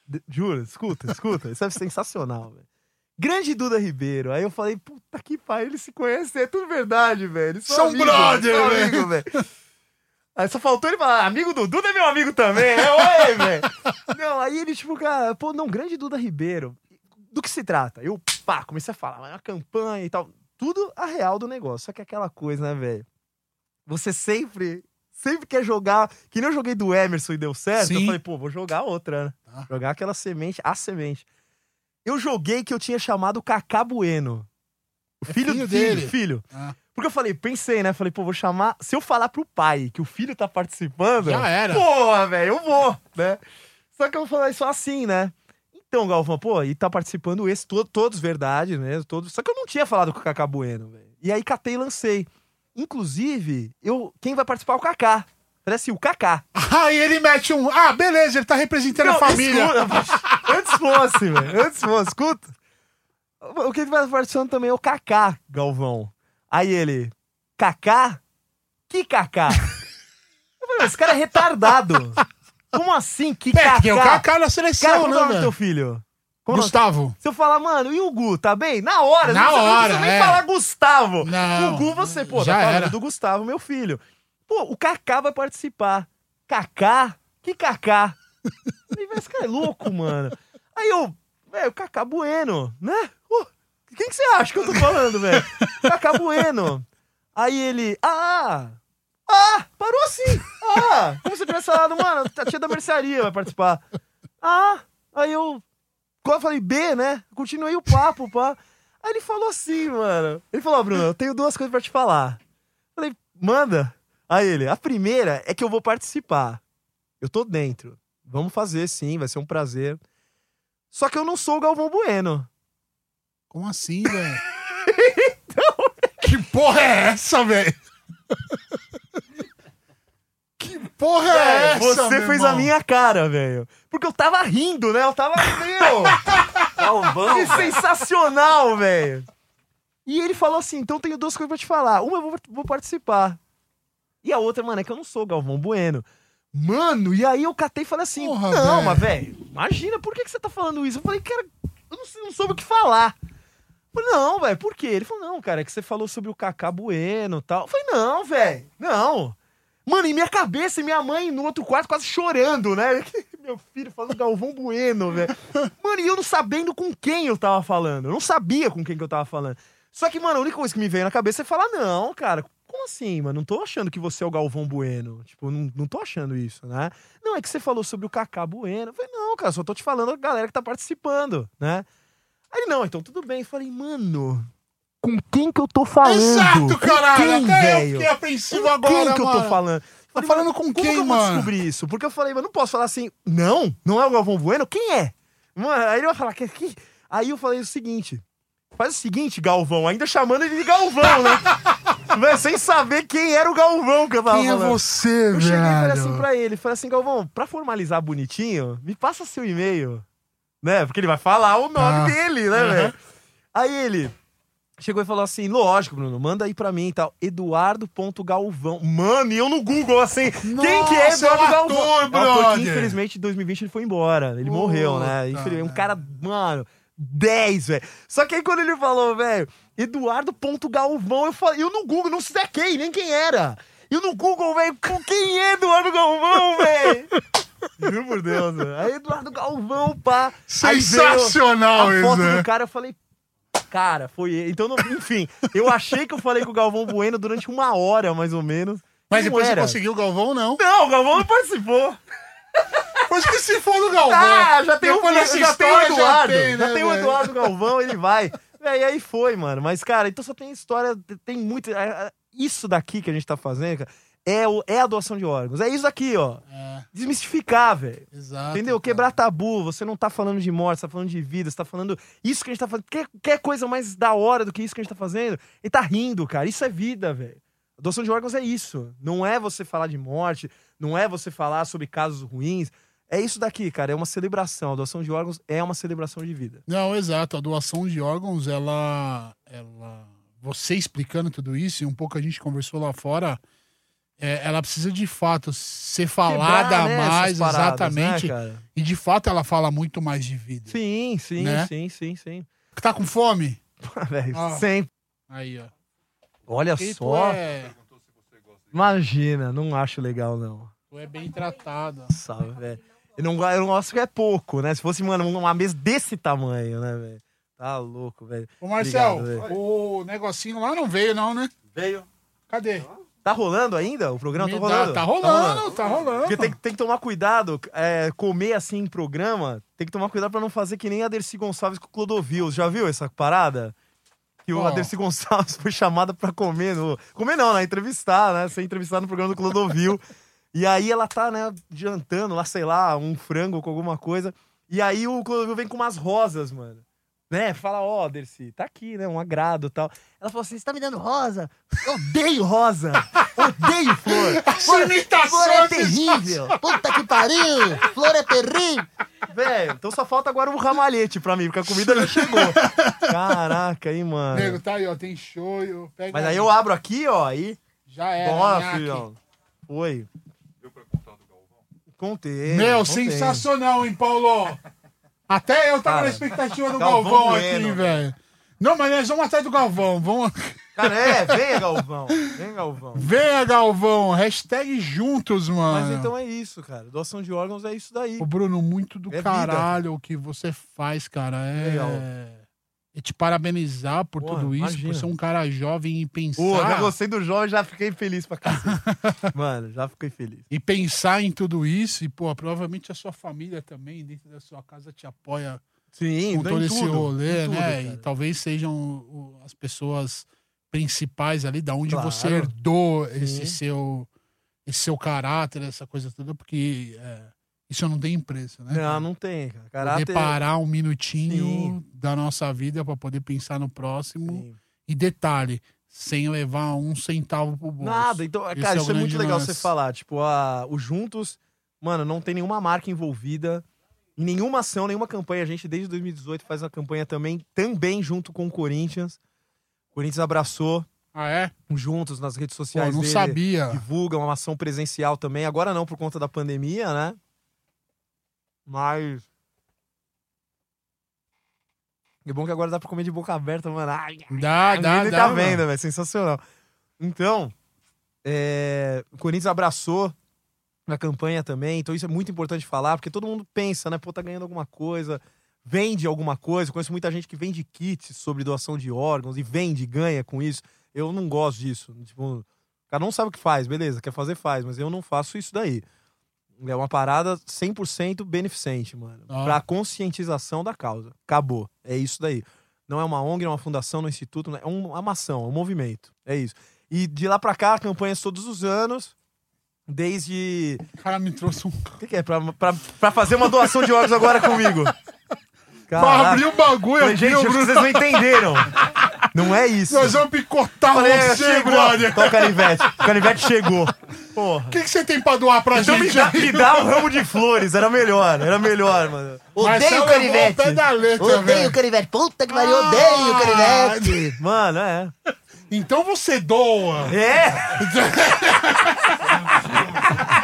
D- Juro, escuta, escuta. Isso é sensacional, velho. Grande Duda Ribeiro. Aí eu falei, puta que pai, eles se conhecem, é tudo verdade, velho. Eles São amigos, brother, velho. amigo, velho. Aí só faltou ele falar, amigo do Duda é meu amigo também, né? Oi, velho. Não, aí ele, tipo, cara, pô, não, grande Duda Ribeiro. Do que se trata? Eu, pá, comecei a falar, uma campanha e tal. Tudo a real do negócio. Só que aquela coisa, né, velho? Você sempre, sempre quer jogar. Que nem eu joguei do Emerson e deu certo. Eu Sim. falei, pô, vou jogar outra, né? Tá. Jogar aquela semente, a semente. Eu joguei que eu tinha chamado Cacá Bueno. O É filho, filho filho, dele. filho. Ah. Porque eu falei, pensei, né? Falei, pô, vou chamar. Se eu falar pro pai que o filho tá participando. Já era. Porra, velho, eu vou, né? Só que eu falei só assim, né? Então, Galvão, pô, e tá participando esse, to- todos verdade mesmo, todos. Só que eu não tinha falado com o Cacá Bueno, velho. E aí catei e lancei. Inclusive, eu, quem vai participar é o Kaká. Parece o Kaká. Aí ele mete um. Ah, beleza, ele tá representando a Não, família. escuta, antes fosse, velho. Antes fosse, escuta. O que vai participando também é o Kaká, Galvão. Aí ele, Kaká? Que Kaká? Eu falei, esse cara é retardado. Como assim? Que É, Kaká? tem o Kaká na Cara, seleção, qual é o né, nome do velho? teu filho? Qual o nome? Gustavo. Se eu falar, mano, e o Gu, tá bem? Na hora. Na não precisa- hora, Não precisa nem é. falar Gustavo. Não. O Gu, você, pô, Já tá falando era. do Gustavo, meu filho. Pô, o Kaká vai participar. Kaká? Que Kaká? Esse cara é louco, mano. Aí eu, velho, Kaká Bueno, né? Pô, quem que você acha que eu tô falando, velho? Kaká Bueno. Aí ele, ah, ah, parou assim. Ah, como se eu tivesse falado, mano, a tia da mercearia vai participar. Ah, aí eu, eu falei B, né? Continuei o papo, pá. Aí ele falou assim, mano. Ele falou, ó, Bruno, eu tenho duas coisas pra te falar. Falei, manda. Aí ele, a primeira é que eu vou participar. Eu tô dentro. Vamos fazer, sim, vai ser um prazer. Só que eu não sou o Galvão Bueno. Como assim, velho? Que porra é essa, velho? Porra é, É, essa, você meu fez irmão? a minha cara, velho. Porque eu tava rindo, né? Eu tava, meu, Galvão, que sensacional, velho. E ele falou assim, então tenho duas coisas pra te falar. Uma eu vou, vou participar. E a outra, mano, é que eu não sou o Galvão Bueno. Mano, e aí eu catei e falei assim, Porra, não, velho. mas, velho, imagina, por que, que você tá falando isso? Eu falei, cara, eu não, não soube o que falar. Falei, não, velho, por quê? Ele falou, não, cara, é que você falou sobre o Cacá Bueno e tal. Eu falei, não, velho, não. Mano, em minha cabeça, e minha mãe no outro quarto quase chorando, né? Meu filho falando Galvão Bueno, velho. Mano, e eu não sabendo com quem eu tava falando. Eu não sabia com quem que eu tava falando. Só que, mano, a única coisa que me veio na cabeça é falar, não, cara, como assim, mano? Não tô achando que você é o Galvão Bueno. Tipo, não, não tô achando isso, né? Não, é que você falou sobre o Kaká Bueno. Eu falei, não, cara, só tô te falando a galera que tá participando, né? Aí ele, não, então tudo bem. Eu falei, mano, com quem que eu tô falando? Exato, Com caralho. Quem, Até eu velho? fiquei apreensivo Com agora, quem que eu tô mano. falando? Tá falando mano, com como quem, que eu vou mano? descobrir isso? Porque eu falei, mas não posso falar assim, não, não é o Galvão Bueno? Quem é? Mano, aí ele vai falar, que, que... aí eu falei o seguinte, faz o seguinte, Galvão, ainda chamando ele de Galvão, né? Véi, sem saber quem era o Galvão que eu tava Quem é falando. você, Eu velho? cheguei e falei assim pra ele, falei assim, Galvão, pra formalizar bonitinho, me passa seu e-mail, né? Porque ele vai falar o nome Ah. dele, né, Aham. velho? Aí ele chegou e falou assim, lógico, Bruno, manda aí pra mim e tal, eduardo.galvão. Mano, e eu no Google, assim, quem que é Nossa, Eduardo é um Galvão? ator, É ator que, brother. infelizmente, em 2020 ele foi embora, ele morreu, né? Puta Infelizmente, um merda. cara, mano... 10, velho. Só que aí quando ele falou, velho, Eduardo.galvão, eu falei, eu no Google não saquei nem quem era. Eu no Google, velho, com quem é Eduardo Galvão, velho? Juro por Deus, velho. Aí Eduardo Galvão, pá. Sensacional a isso, foto né? do cara, eu falei, cara, foi ele. Então, não- enfim, eu achei que eu falei com o Galvão Bueno durante uma hora, mais ou menos. Mas Não depois era. você conseguiu o Galvão, não. Não, o Galvão não participou. Depois que se for do Galvão. Ah, já tem o, Depois dessa já tem o história, Eduardo. Já tem, tem, né, o velho? Eduardo Galvão, ele vai. Véi, E aí foi, mano. Mas, cara, então só tem história, tem muito. é, é, Isso daqui que a gente tá fazendo, cara, é, o, é a doação de órgãos. É isso aqui, ó. É, Desmistificar, velho. exato. Entendeu? cara. Quebrar tabu. Você não tá falando de morte, você tá falando de vida, você tá falando. Isso que a gente tá fazendo. Quer, quer coisa mais da hora do que isso que a gente tá fazendo? Ele tá rindo, cara. Isso é vida, velho. A doação de órgãos é isso. Não é você falar de morte, não é você falar sobre casos ruins. É isso daqui, cara. É uma celebração. A doação de órgãos é uma celebração de vida. Não, exato. A doação de órgãos, ela. ela você explicando tudo isso, e um pouco a gente conversou lá fora, é, ela precisa de fato ser falada Quebrar, né, mais, paradas, exatamente. né? E de fato ela fala muito mais de vida. Sim, sim, Né? sim, sim, sim. Tá com fome? Velho, Ah. sempre. Aí, ó. Olha E só. é, Imagina, não acho legal, não. tu é bem tratado. Nossa, velho. Eu não, eu não gosto que é pouco, né? Se fosse, mano, uma mesa desse tamanho, né, velho? Tá louco, velho. Ô, Marcel, Obrigado, o negocinho lá não veio, não, né? Veio. Cadê? Tá rolando ainda o programa? Tá dá- rolando? Tá rolando, tá rolando. Porque tem, tem que tomar cuidado, é, comer assim em programa, tem que tomar cuidado pra não fazer que nem a Dercy Gonçalves com o Clodovil. Já viu essa parada? Que o? Adercy Gonçalves foi chamada pra comer no... Comer não, né? Entrevistar, né? Ser entrevistada no programa do Clodovil. e aí ela tá, né, jantando lá, sei lá, um frango com alguma coisa. E aí o Clodovil vem com umas rosas, mano. Né? Fala, ó, Dercy, tá aqui, né? Um agrado e tal. Ela falou assim: você tá me dando rosa? Eu odeio rosa! Odeio flor! Imitação Flor é é terrível! Puta que pariu! Flor é terrível! Velho, então só falta agora um ramalhete pra mim, porque a comida já chegou. Caraca, aí, mano. Nego, tá aí, ó. Tem shoyu. Pega Mas aí eu abro aqui, ó, aí. Já era. Ó, nhaque. filhão. Foi. Contei. Meu, contei. sensacional, hein, Paulo? Até eu tava Cara, na expectativa do Galvão Galvão, Bueno, aqui, velho. Não, mas nós vamos atrás do Galvão. Vamos... Cara, é, venha, Galvão. Venha, Galvão. Venha, Galvão. Hashtag juntos, mano. Mas então é isso, cara. Doação de órgãos é isso daí. Ô, Bruno, muito do É vida. caralho o que você faz, cara. É. Legal. É te parabenizar por Porra, tudo isso, imagina. por ser um cara jovem e pensar. Pô, já gostei do e já fiquei feliz pra cacete. Mano, já fiquei feliz. E pensar em tudo isso, e, pô, provavelmente a sua família também, dentro da sua casa, te apoia Sim, com todo esse tudo, rolê, tudo, né? E talvez sejam as pessoas principais ali, da onde Claro. você herdou Sim. esse seu, esse seu caráter, essa coisa toda, porque é, isso não tem preço, né? Não, não tem, cara. Poder Caráter... parar um minutinho Sim. da nossa vida para poder pensar no próximo. Sim. E detalhe, sem levar um centavo pro bolso. Nada, então, Esse cara, é isso é muito legal lance. você falar. Tipo, a, o Juntos, mano, não tem nenhuma marca envolvida. Em nenhuma ação, nenhuma campanha. A gente, desde 2018, faz uma campanha também, também junto com o Corinthians. O Corinthians abraçou Ah, é? Juntos nas redes Pô, sociais não dele. sabia. Divulga uma ação presencial também. Agora não, por conta da pandemia, né? Mas. É bom que agora dá pra comer de boca aberta, mano. Ai, Dá, dá, Ninguém dá. tá mano. vendo, velho. Sensacional. Então, É, o Corinthians abraçou na campanha também, então isso é muito importante falar, porque todo mundo pensa, né? Pô, tá ganhando alguma coisa, vende alguma coisa. Conheço muita gente que vende kits sobre doação de órgãos e vende, ganha com isso. Eu não gosto disso. Tipo, o cara não sabe o que faz, beleza, quer fazer, faz, mas eu não faço isso daí. É uma parada 100% beneficente, mano. Ah. Pra conscientização da causa. Acabou. É isso daí. Não é uma ONG, não é uma fundação, não é um instituto, é é uma ação, é um movimento. É isso. E de lá pra cá, campanhas todos os anos, desde. O cara me trouxe um. O que, que é? Pra, pra, pra fazer uma doação de órgãos agora comigo. Pra Caraca. abrir o bagulho Falei, aqui, gente, Bruno. vocês não entenderam. Não é isso. Nós vamos picotar Falei, você, chegou. brother. O canivete. O canivete chegou. O que, que você tem pra doar pra Então me gente? dá, aí? me dá um ramo de flores, era melhor, era melhor, mano. Odeio o ao canivete. letra, Odeio velho. o canivete. Puta que pariu, Ah. odeio o canivete. Mano, é. Então você doa. É?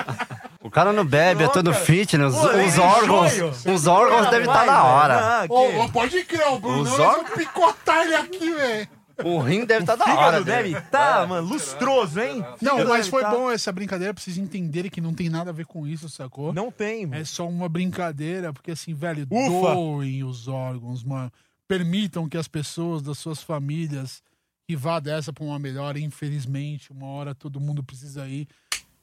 O cara não bebe, é todo fitness. Pô, os é órgãos, os órgãos devem estar Vai, na hora. Ô, pode crer, o Bruno. Os vamos picotar ele aqui, velho. O rim deve estar da Fígado hora. deve tá, mano, lustroso, hein? Não, mas foi tá- bom essa brincadeira pra vocês entenderem que não tem nada a ver com isso, sacou? Não tem, mano. É só uma brincadeira, porque assim, velho, Ufa. doem os órgãos, mano. Permitam que as pessoas das suas famílias que vá dessa pra uma melhor, infelizmente, uma hora todo mundo precisa ir.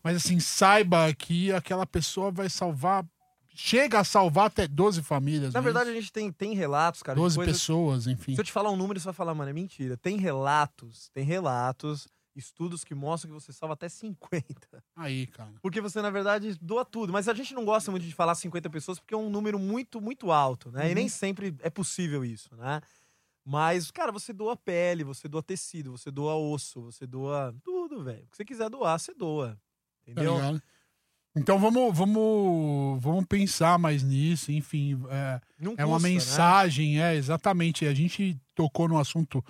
Mas assim, saiba que aquela pessoa vai salvar, chega a salvar até 12 famílias. Na é verdade, a isso? gente tem, tem relatos, cara. de 12 coisas- pessoas, enfim. Se eu te falar um número, você vai falar, mano, é mentira. Tem relatos, tem relatos, estudos que mostram que você salva até 50. Aí, cara. Porque você, na verdade, doa tudo. Mas a gente não gosta muito de falar 50 pessoas porque é um número muito, muito alto, né? E Uhum. nem sempre é possível isso, né? Mas, cara, você doa pele, você doa tecido, você doa osso, você doa tudo, velho. O que você quiser doar, você doa. Tá Entendeu? ligado? Então vamos, vamos, vamos pensar mais nisso, enfim. É, Não é uma custa, né? mensagem, é, exatamente. A gente tocou no assunto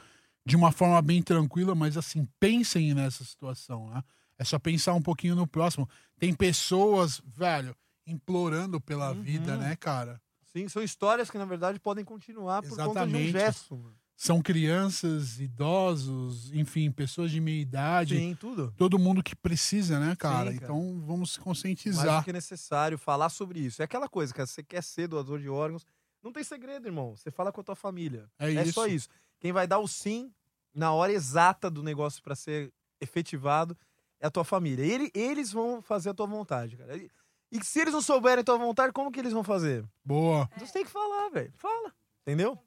de uma forma bem tranquila, mas assim, pensem nessa situação, né? É só pensar um pouquinho no próximo. Tem pessoas, velho, implorando pela Uhum. vida, né, cara? Sim, são histórias que, na verdade, podem continuar por conta de um gesto. Mano. São crianças, idosos, enfim, pessoas de meia idade. Sim, tudo. Todo mundo que precisa, né, cara? Sim, cara. Então vamos se Mais conscientizar. do que necessário falar sobre isso. É aquela coisa, cara, você quer ser doador de órgãos, não tem segredo, irmão. Você fala com a tua família. É É isso. só isso. Quem vai dar o sim na hora exata do negócio pra ser efetivado é a tua família. Ele- eles vão fazer a tua vontade, cara. E, e se eles não souberem a tua vontade, como que eles vão fazer? Boa. Você tem que falar, velho. Fala. Entendeu?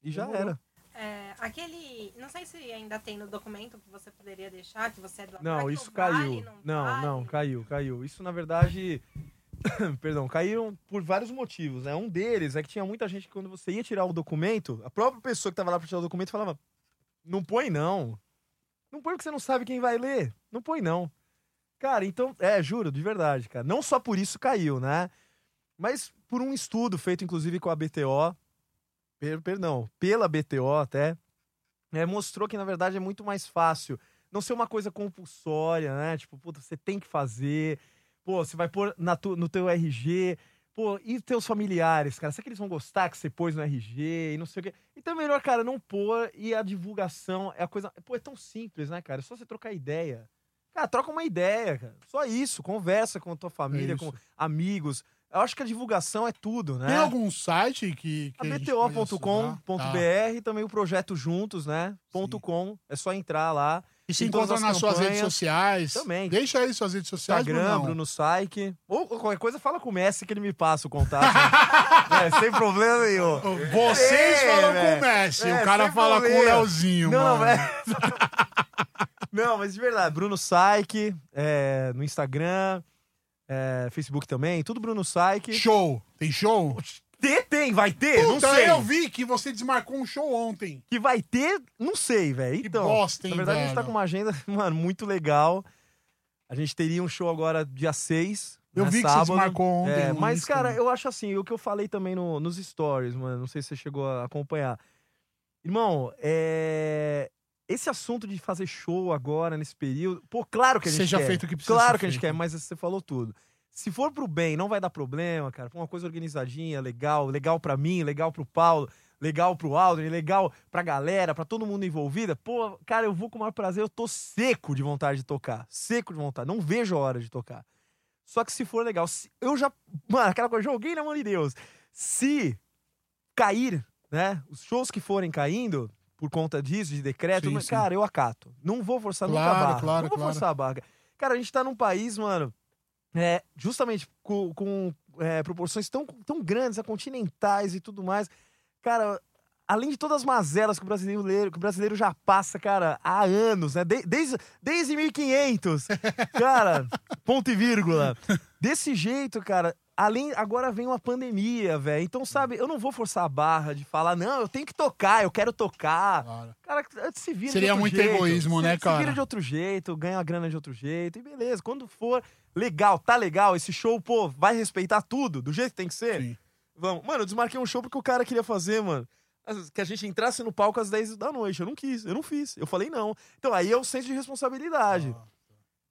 E já era. É, aquele. Não sei se ainda tem no documento que você poderia deixar, que você é doador. Não, isso vale, caiu. Não, vale? não, caiu, caiu. Isso, na verdade. Perdão, caíram por vários motivos, né? Um deles é que tinha muita gente que quando você ia tirar o documento, a própria pessoa que tava lá pra tirar o documento falava: Não põe não. Não põe porque você não sabe quem vai ler. Não põe não. Cara, então, é, juro, de verdade, cara. Não só por isso caiu, né? Mas por um estudo feito, inclusive, com a BTO, per- perdão, pela BTO até, é, mostrou que, na verdade, é muito mais fácil não ser uma coisa compulsória, né? Tipo, puta, você tem que fazer. Pô, você vai pôr na tu- no teu RG. Pô, e teus familiares, cara? Será que eles vão gostar que você pôs no RG e não sei o quê? Então é melhor, cara, não pôr e a divulgação é a coisa. Pô, é tão simples, né, cara? É só você trocar ideia. Cara, troca uma ideia, cara. Só isso. Conversa com a tua família, É com amigos. Eu acho que a divulgação é tudo, né? Tem algum site que. A que pode acessar? Tá. também o projeto Juntos, né? Ponto .com, é só entrar lá. E se encontra as nas suas redes sociais. Também. Deixa aí suas redes sociais, Instagram. Bruno Saik. Ou ou qualquer coisa, fala com o Messi que ele me passa o contato. né? É, sem problema nenhum. Vocês É, falam velho. com o Messi, É, o cara fala com o problema. Leozinho, Não, mano. Não, mas de verdade, Bruno Saik, é, no Instagram, é, Facebook também, tudo Bruno Saik. Show. Tem show? Tem, tem, vai ter? não Puta, sei. eu vi que você desmarcou um show ontem. Que vai ter, não sei, velho. Que Então, bosta, hein, na verdade, a gente tá velho? com uma agenda, mano, muito legal. A gente teria um show agora dia 6. Eu né, vi que você desmarcou ontem. É, mas, Insta. cara, eu acho assim, o que eu falei também no- nos stories, mano, não sei se você chegou a acompanhar. Irmão, é... esse assunto de fazer show agora, nesse período, pô, claro que a gente Seja quer. feito o que precisa Claro que a gente quer, mas você falou tudo. Se for pro bem, não vai dar problema, cara. Uma coisa organizadinha, legal, legal pra mim, legal pro Paulo. legal pro Aldrin, legal pra galera, pra todo mundo envolvida, pô, cara, eu vou com o maior prazer, eu tô seco de vontade de tocar. Seco de vontade, não vejo a hora de tocar. Só que se for legal, eu já. Mano, aquela coisa, joguei na mão de Deus. Se cair, né? Os shows que forem caindo, por conta disso, de decreto, Sim, mas, sim. cara, eu acato. Não vou forçar nunca a Claro, barra. claro, não vou claro. forçar a barra. Cara, a gente tá num país, mano, é, justamente com, com, é, proporções tão, tão grandes, continentais e tudo mais. Cara, além de todas as mazelas que o brasileiro, que o brasileiro já passa, cara, há anos, né? De- desde, desde 1500. Cara, ponto e vírgula. Desse jeito, cara, além agora vem uma pandemia, velho. Então, sabe, eu não vou forçar a barra de falar, não, eu tenho que tocar, eu quero tocar. Claro. Cara, se vira Seria de outro muito jeito. egoísmo, Se- né, Se cara? vira de outro jeito, ganha a grana de outro jeito, e beleza. Quando for legal, tá legal, esse show, pô, vai respeitar tudo, do jeito que tem que ser? Sim. Vamos. Mano, eu desmarquei um show porque o cara queria fazer, mano. Que a gente entrasse no palco às 10 da noite. Eu não quis, eu não fiz. Eu falei não. Então aí é o senso de responsabilidade. Ah,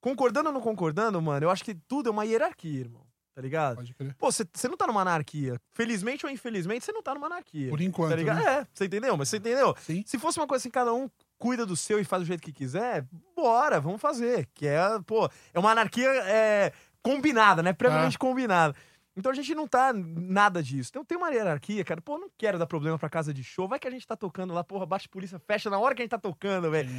Concordando ou não concordando, mano, eu acho que tudo é uma hierarquia, irmão. Tá ligado? pode crer. Pô, você não tá numa anarquia. Felizmente ou infelizmente, você não tá numa anarquia. Por enquanto. Tá ligado? né? É, você entendeu? Mas você entendeu? Sim. Se fosse uma coisa assim, cada um cuida do seu e faz do jeito que quiser, bora, vamos fazer. Que é, pô, é uma anarquia é, combinada, né? Previamente combinada. Então a gente não tá nada disso. Então tem uma hierarquia, cara. Pô, não quero dar problema pra casa de show. Vai que a gente tá tocando lá, porra, bate polícia, fecha na hora que a gente tá tocando, velho.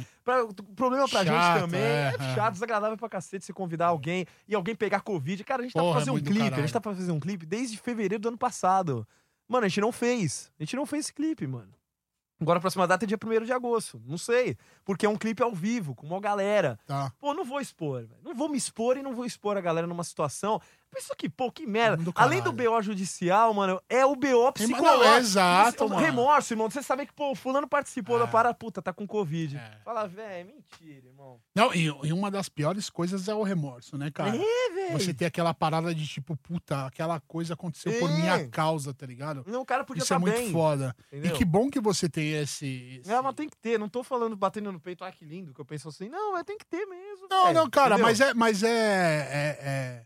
Problema pra Chato, gente também. é, É, é. chato, desagradável pra cacete se convidar alguém e alguém pegar Covid. Cara, a gente tá Porra, pra é fazer um muito do clipe. A gente tá pra fazer um clipe desde fevereiro do ano passado. Mano, a gente não fez. A gente não fez esse clipe, mano. Agora a próxima data é dia 1 de agosto. Não sei. Porque é um clipe ao vivo, com uma galera. Tá. Pô, não vou expor, velho. Não vou me expor e não vou expor a galera numa situação. Pensa que, pô, que merda. Do Além do. BO judicial, mano, é o BO Não, psicológico. é exato, O mano. Remorso, irmão. Você sabe que, pô, o fulano participou É. da parada, puta, tá com Covid. É. Fala, velho, é mentira, irmão. Não, e, e uma das piores coisas é o remorso, né, cara? É, velho. Você ter aquela parada de tipo, puta, aquela coisa aconteceu por É. minha causa, tá ligado? Não, o cara podia Isso é estar muito bem. foda. entendeu? E que bom que você tem esse. esse- É, mas tem que ter. Não tô falando batendo no peito, ah, que lindo, que eu penso assim. Não, é tem que ter mesmo. Não, velho, não, cara, entendeu? mas é. Mas é, é,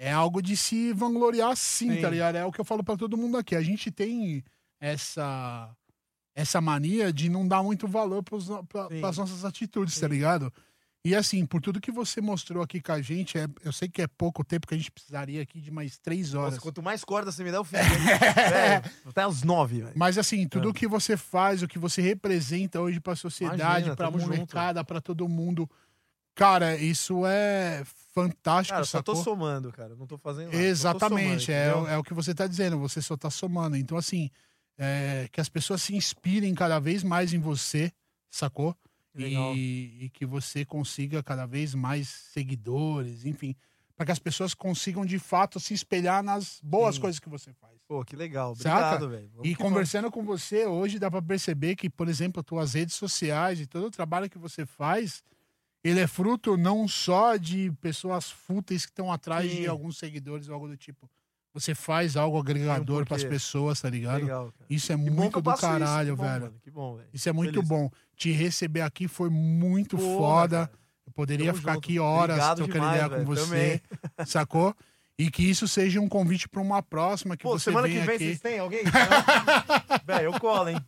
é. é algo de se vangloriar sim, Sim. tá ligado? É o que eu falo pra todo mundo aqui. A gente tem essa. Essa mania de não dar muito valor pros, pra, Sim. pras nossas atitudes, tá Sim. ligado? E assim, por tudo que você mostrou aqui com a gente, é, eu sei que é pouco tempo, que a gente precisaria aqui de mais três horas. Nossa, quanto mais corda você me dá, eu fico. velho, até os nove, velho. Mas assim, tudo É. o que você faz, o que você representa hoje pra sociedade, Imagina, pra tamo junto. molecada, pra todo mundo. Cara, isso é fantástico, Cara, eu só tô sacou? somando, cara. Não tô fazendo nada. Exatamente, somando, é, é o que você tá dizendo, você só tá somando. Então, assim, é, que as pessoas se inspirem cada vez mais em você, sacou? E, e que você consiga cada vez mais seguidores, enfim, para que as pessoas consigam de fato se espelhar nas boas Sim. coisas que você faz. Pô, que legal. Obrigado, velho. E conversando com você hoje, dá pra perceber que, por exemplo, tuas redes sociais e todo o trabalho que você faz, ele é fruto não só de pessoas fúteis que estão atrás Sim. de alguns seguidores ou algo do tipo. Você faz algo agregador um pras porquê. pessoas, tá ligado? Legal, cara. Isso é Que bom muito do isso, caralho, bom, velho. Que bom, velho. Isso é muito Feliz. bom. Te receber aqui foi muito foda. cara. Eu poderia Tamo ficar junto. aqui horas Obrigado trocando demais, ideia velho. com você, sacou? E que isso seja um convite pra uma próxima que Pô, você semana que vem aqui. vocês têm alguém? velho, eu colo, hein?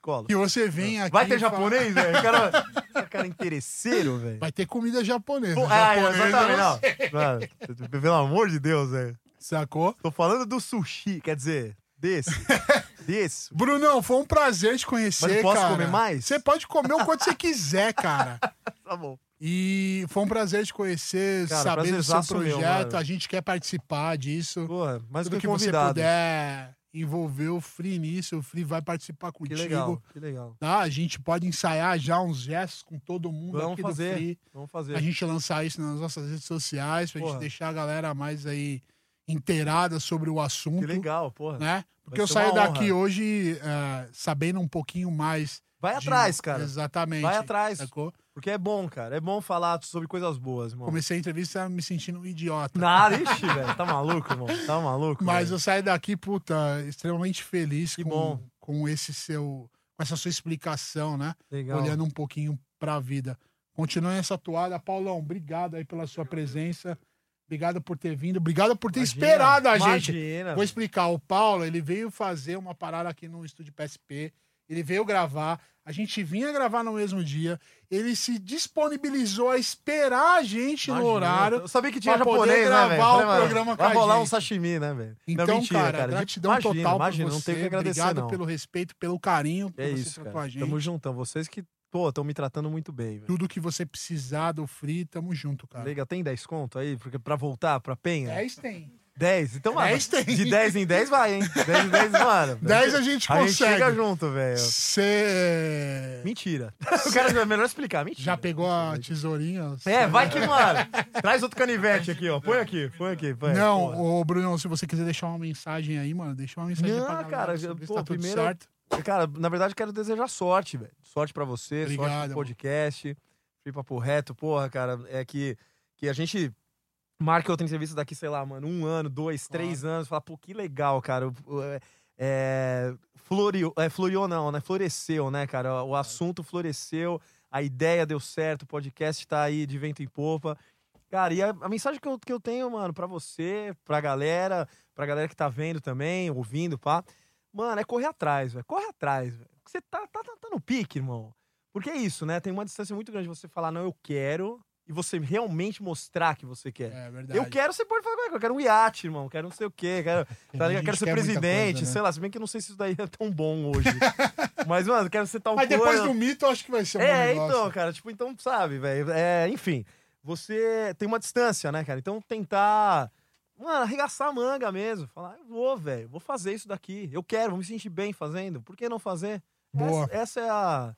Colo. Que você venha aqui. Vai ter e fala- japonês, velho? O Cara, cara é interesseiro, velho. Vai ter comida japonesa. Pô, Japonesa, exatamente, não não. Pelo amor de Deus, velho. Sacou? Tô falando do sushi, quer dizer, desse. desse. Brunão, foi um prazer te conhecer, Mas posso cara. comer mais? Você pode comer o quanto você quiser, cara. Tá bom. E foi um prazer te conhecer, Cara, saber do seu meu, projeto. mano. a gente quer participar disso. Porra, mais do Tudo que, que você puder envolver o Free nisso, o Free vai participar Que contigo. legal, que legal. Tá? A gente pode ensaiar já uns gestos com todo mundo Vamos aqui fazer. do Free. Vamos fazer. A gente lançar isso nas nossas redes sociais, pra gente Porra. deixar a galera mais aí inteirada sobre o assunto. Que legal, porra. né? Porque eu saio daqui hoje eh, sabendo um pouquinho mais. Vai de- atrás, cara. Exatamente. Vai atrás. Sacou? Porque é bom, cara. É bom falar sobre coisas boas, irmão. Comecei a entrevista me sentindo um idiota. Nada, ixi, velho. Tá maluco, irmão? Tá maluco? Mas velho? eu saio daqui, puta, extremamente feliz Que com, bom. com esse seu. com essa sua explicação, né? Legal. Olhando um pouquinho pra vida. Continue essa toada. Paulão, obrigado aí pela sua presença. Obrigado por ter vindo. Obrigado por ter Imagina, esperado a gente. imagina, Vou explicar. O Paulo, ele veio fazer uma parada aqui no estúdio PSP. Ele veio gravar. A gente vinha gravar no mesmo dia. Ele se disponibilizou a esperar a gente no Imagina. horário. Eu sabia que tinha japonês, né, gravar velho? o programa com Vai rolar um gente. sashimi, né, velho? Então, não, mentira, cara, cara. gratidão imagina, total imagina, por não você. tem o que agradecer, Obrigado não. pelo respeito, pelo carinho que É você isso, tratou cara. a gente. Tamo juntão. Vocês que, pô, estão me tratando muito bem, velho. Tudo que você precisar do Free, tamo junto, cara. Legal, tem 10 conto aí? Porque pra voltar pra Penha? 10 tem. 10? Então, mano, 10 tem. de 10 em 10 vai, hein? 10 em 10, mano. 10 a gente A gente consegue. chega junto, velho. Você Mentira. O cara é melhor explicar, mentira. já pegou a tesourinha? É, vai que, mano. Traz outro canivete aqui, ó. Põe aqui, põe aqui. Põe. Não, Porra. ô Bruno, se você quiser deixar uma mensagem aí, mano, deixa uma mensagem Não, pra galera cara, se pô, tá primeiro- certo. Cara, na verdade, quero desejar sorte, velho. Sorte pra você, sorte Obrigado, pro podcast. Free Papo Reto, porra, cara. É que, que a gente marca outra entrevista daqui, sei lá, mano, um ano, dois, três anos. Fala, pô, que legal, cara. É, é, floriu, é, floriu não, né? Floresceu, né, cara? O assunto floresceu, a ideia deu certo, o podcast tá aí de vento em popa. Cara, e a, a mensagem que eu, que eu tenho, mano, pra você, pra galera, pra galera que tá vendo também, ouvindo, pá. Mano, é correr atrás, velho. Corre atrás, velho. Você tá, tá, tá, tá no pique, irmão. Porque é isso, né? Tem uma distância muito grande você falar, não, eu quero, e você realmente mostrar que você quer. É verdade. Eu quero, você pode falar, "Ué, eu quero um iate, irmão, quero não sei o quê, quero, tá quero ser presidente, coisa, né? sei lá, se bem que eu não sei se isso daí é tão bom hoje. Mas, mano, quero ser tal Mas coisa. depois do mito, eu acho que vai ser um É, então, cara, tipo, então, sabe, velho, é, enfim, você tem uma distância, né, cara? Então tentar, mano, arregaçar a manga mesmo, falar, eu vou, velho, vou fazer isso daqui, eu quero, vou me sentir bem fazendo, por que não fazer? Boa. Essa, essa é a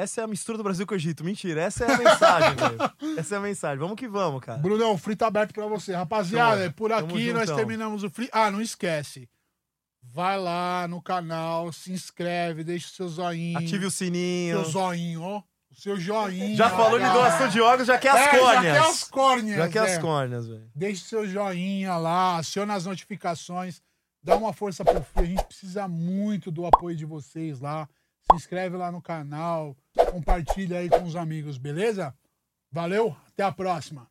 essa é a mistura do Brasil com o Egito. Mentira, essa é a mensagem, velho. Essa é a mensagem. Vamos que vamos, cara. Brunão, o Free tá aberto pra você. Rapaziada, por tamo aqui nós juntão. terminamos o Free. Ah, não esquece. Vai lá no canal, se inscreve, deixa o seu zoinho. Ative o sininho. seu zoinho, ó. O seu joinha. Já falou de doação de órgãos, já quer as é, córneas. Já quer as córneas. Já quer é. as córneas, velho. Deixe seu joinha lá, aciona as notificações, dá uma força pro Free. A gente precisa muito do apoio de vocês lá. Se inscreve lá no canal, compartilha aí com os amigos, beleza? Valeu, até a próxima.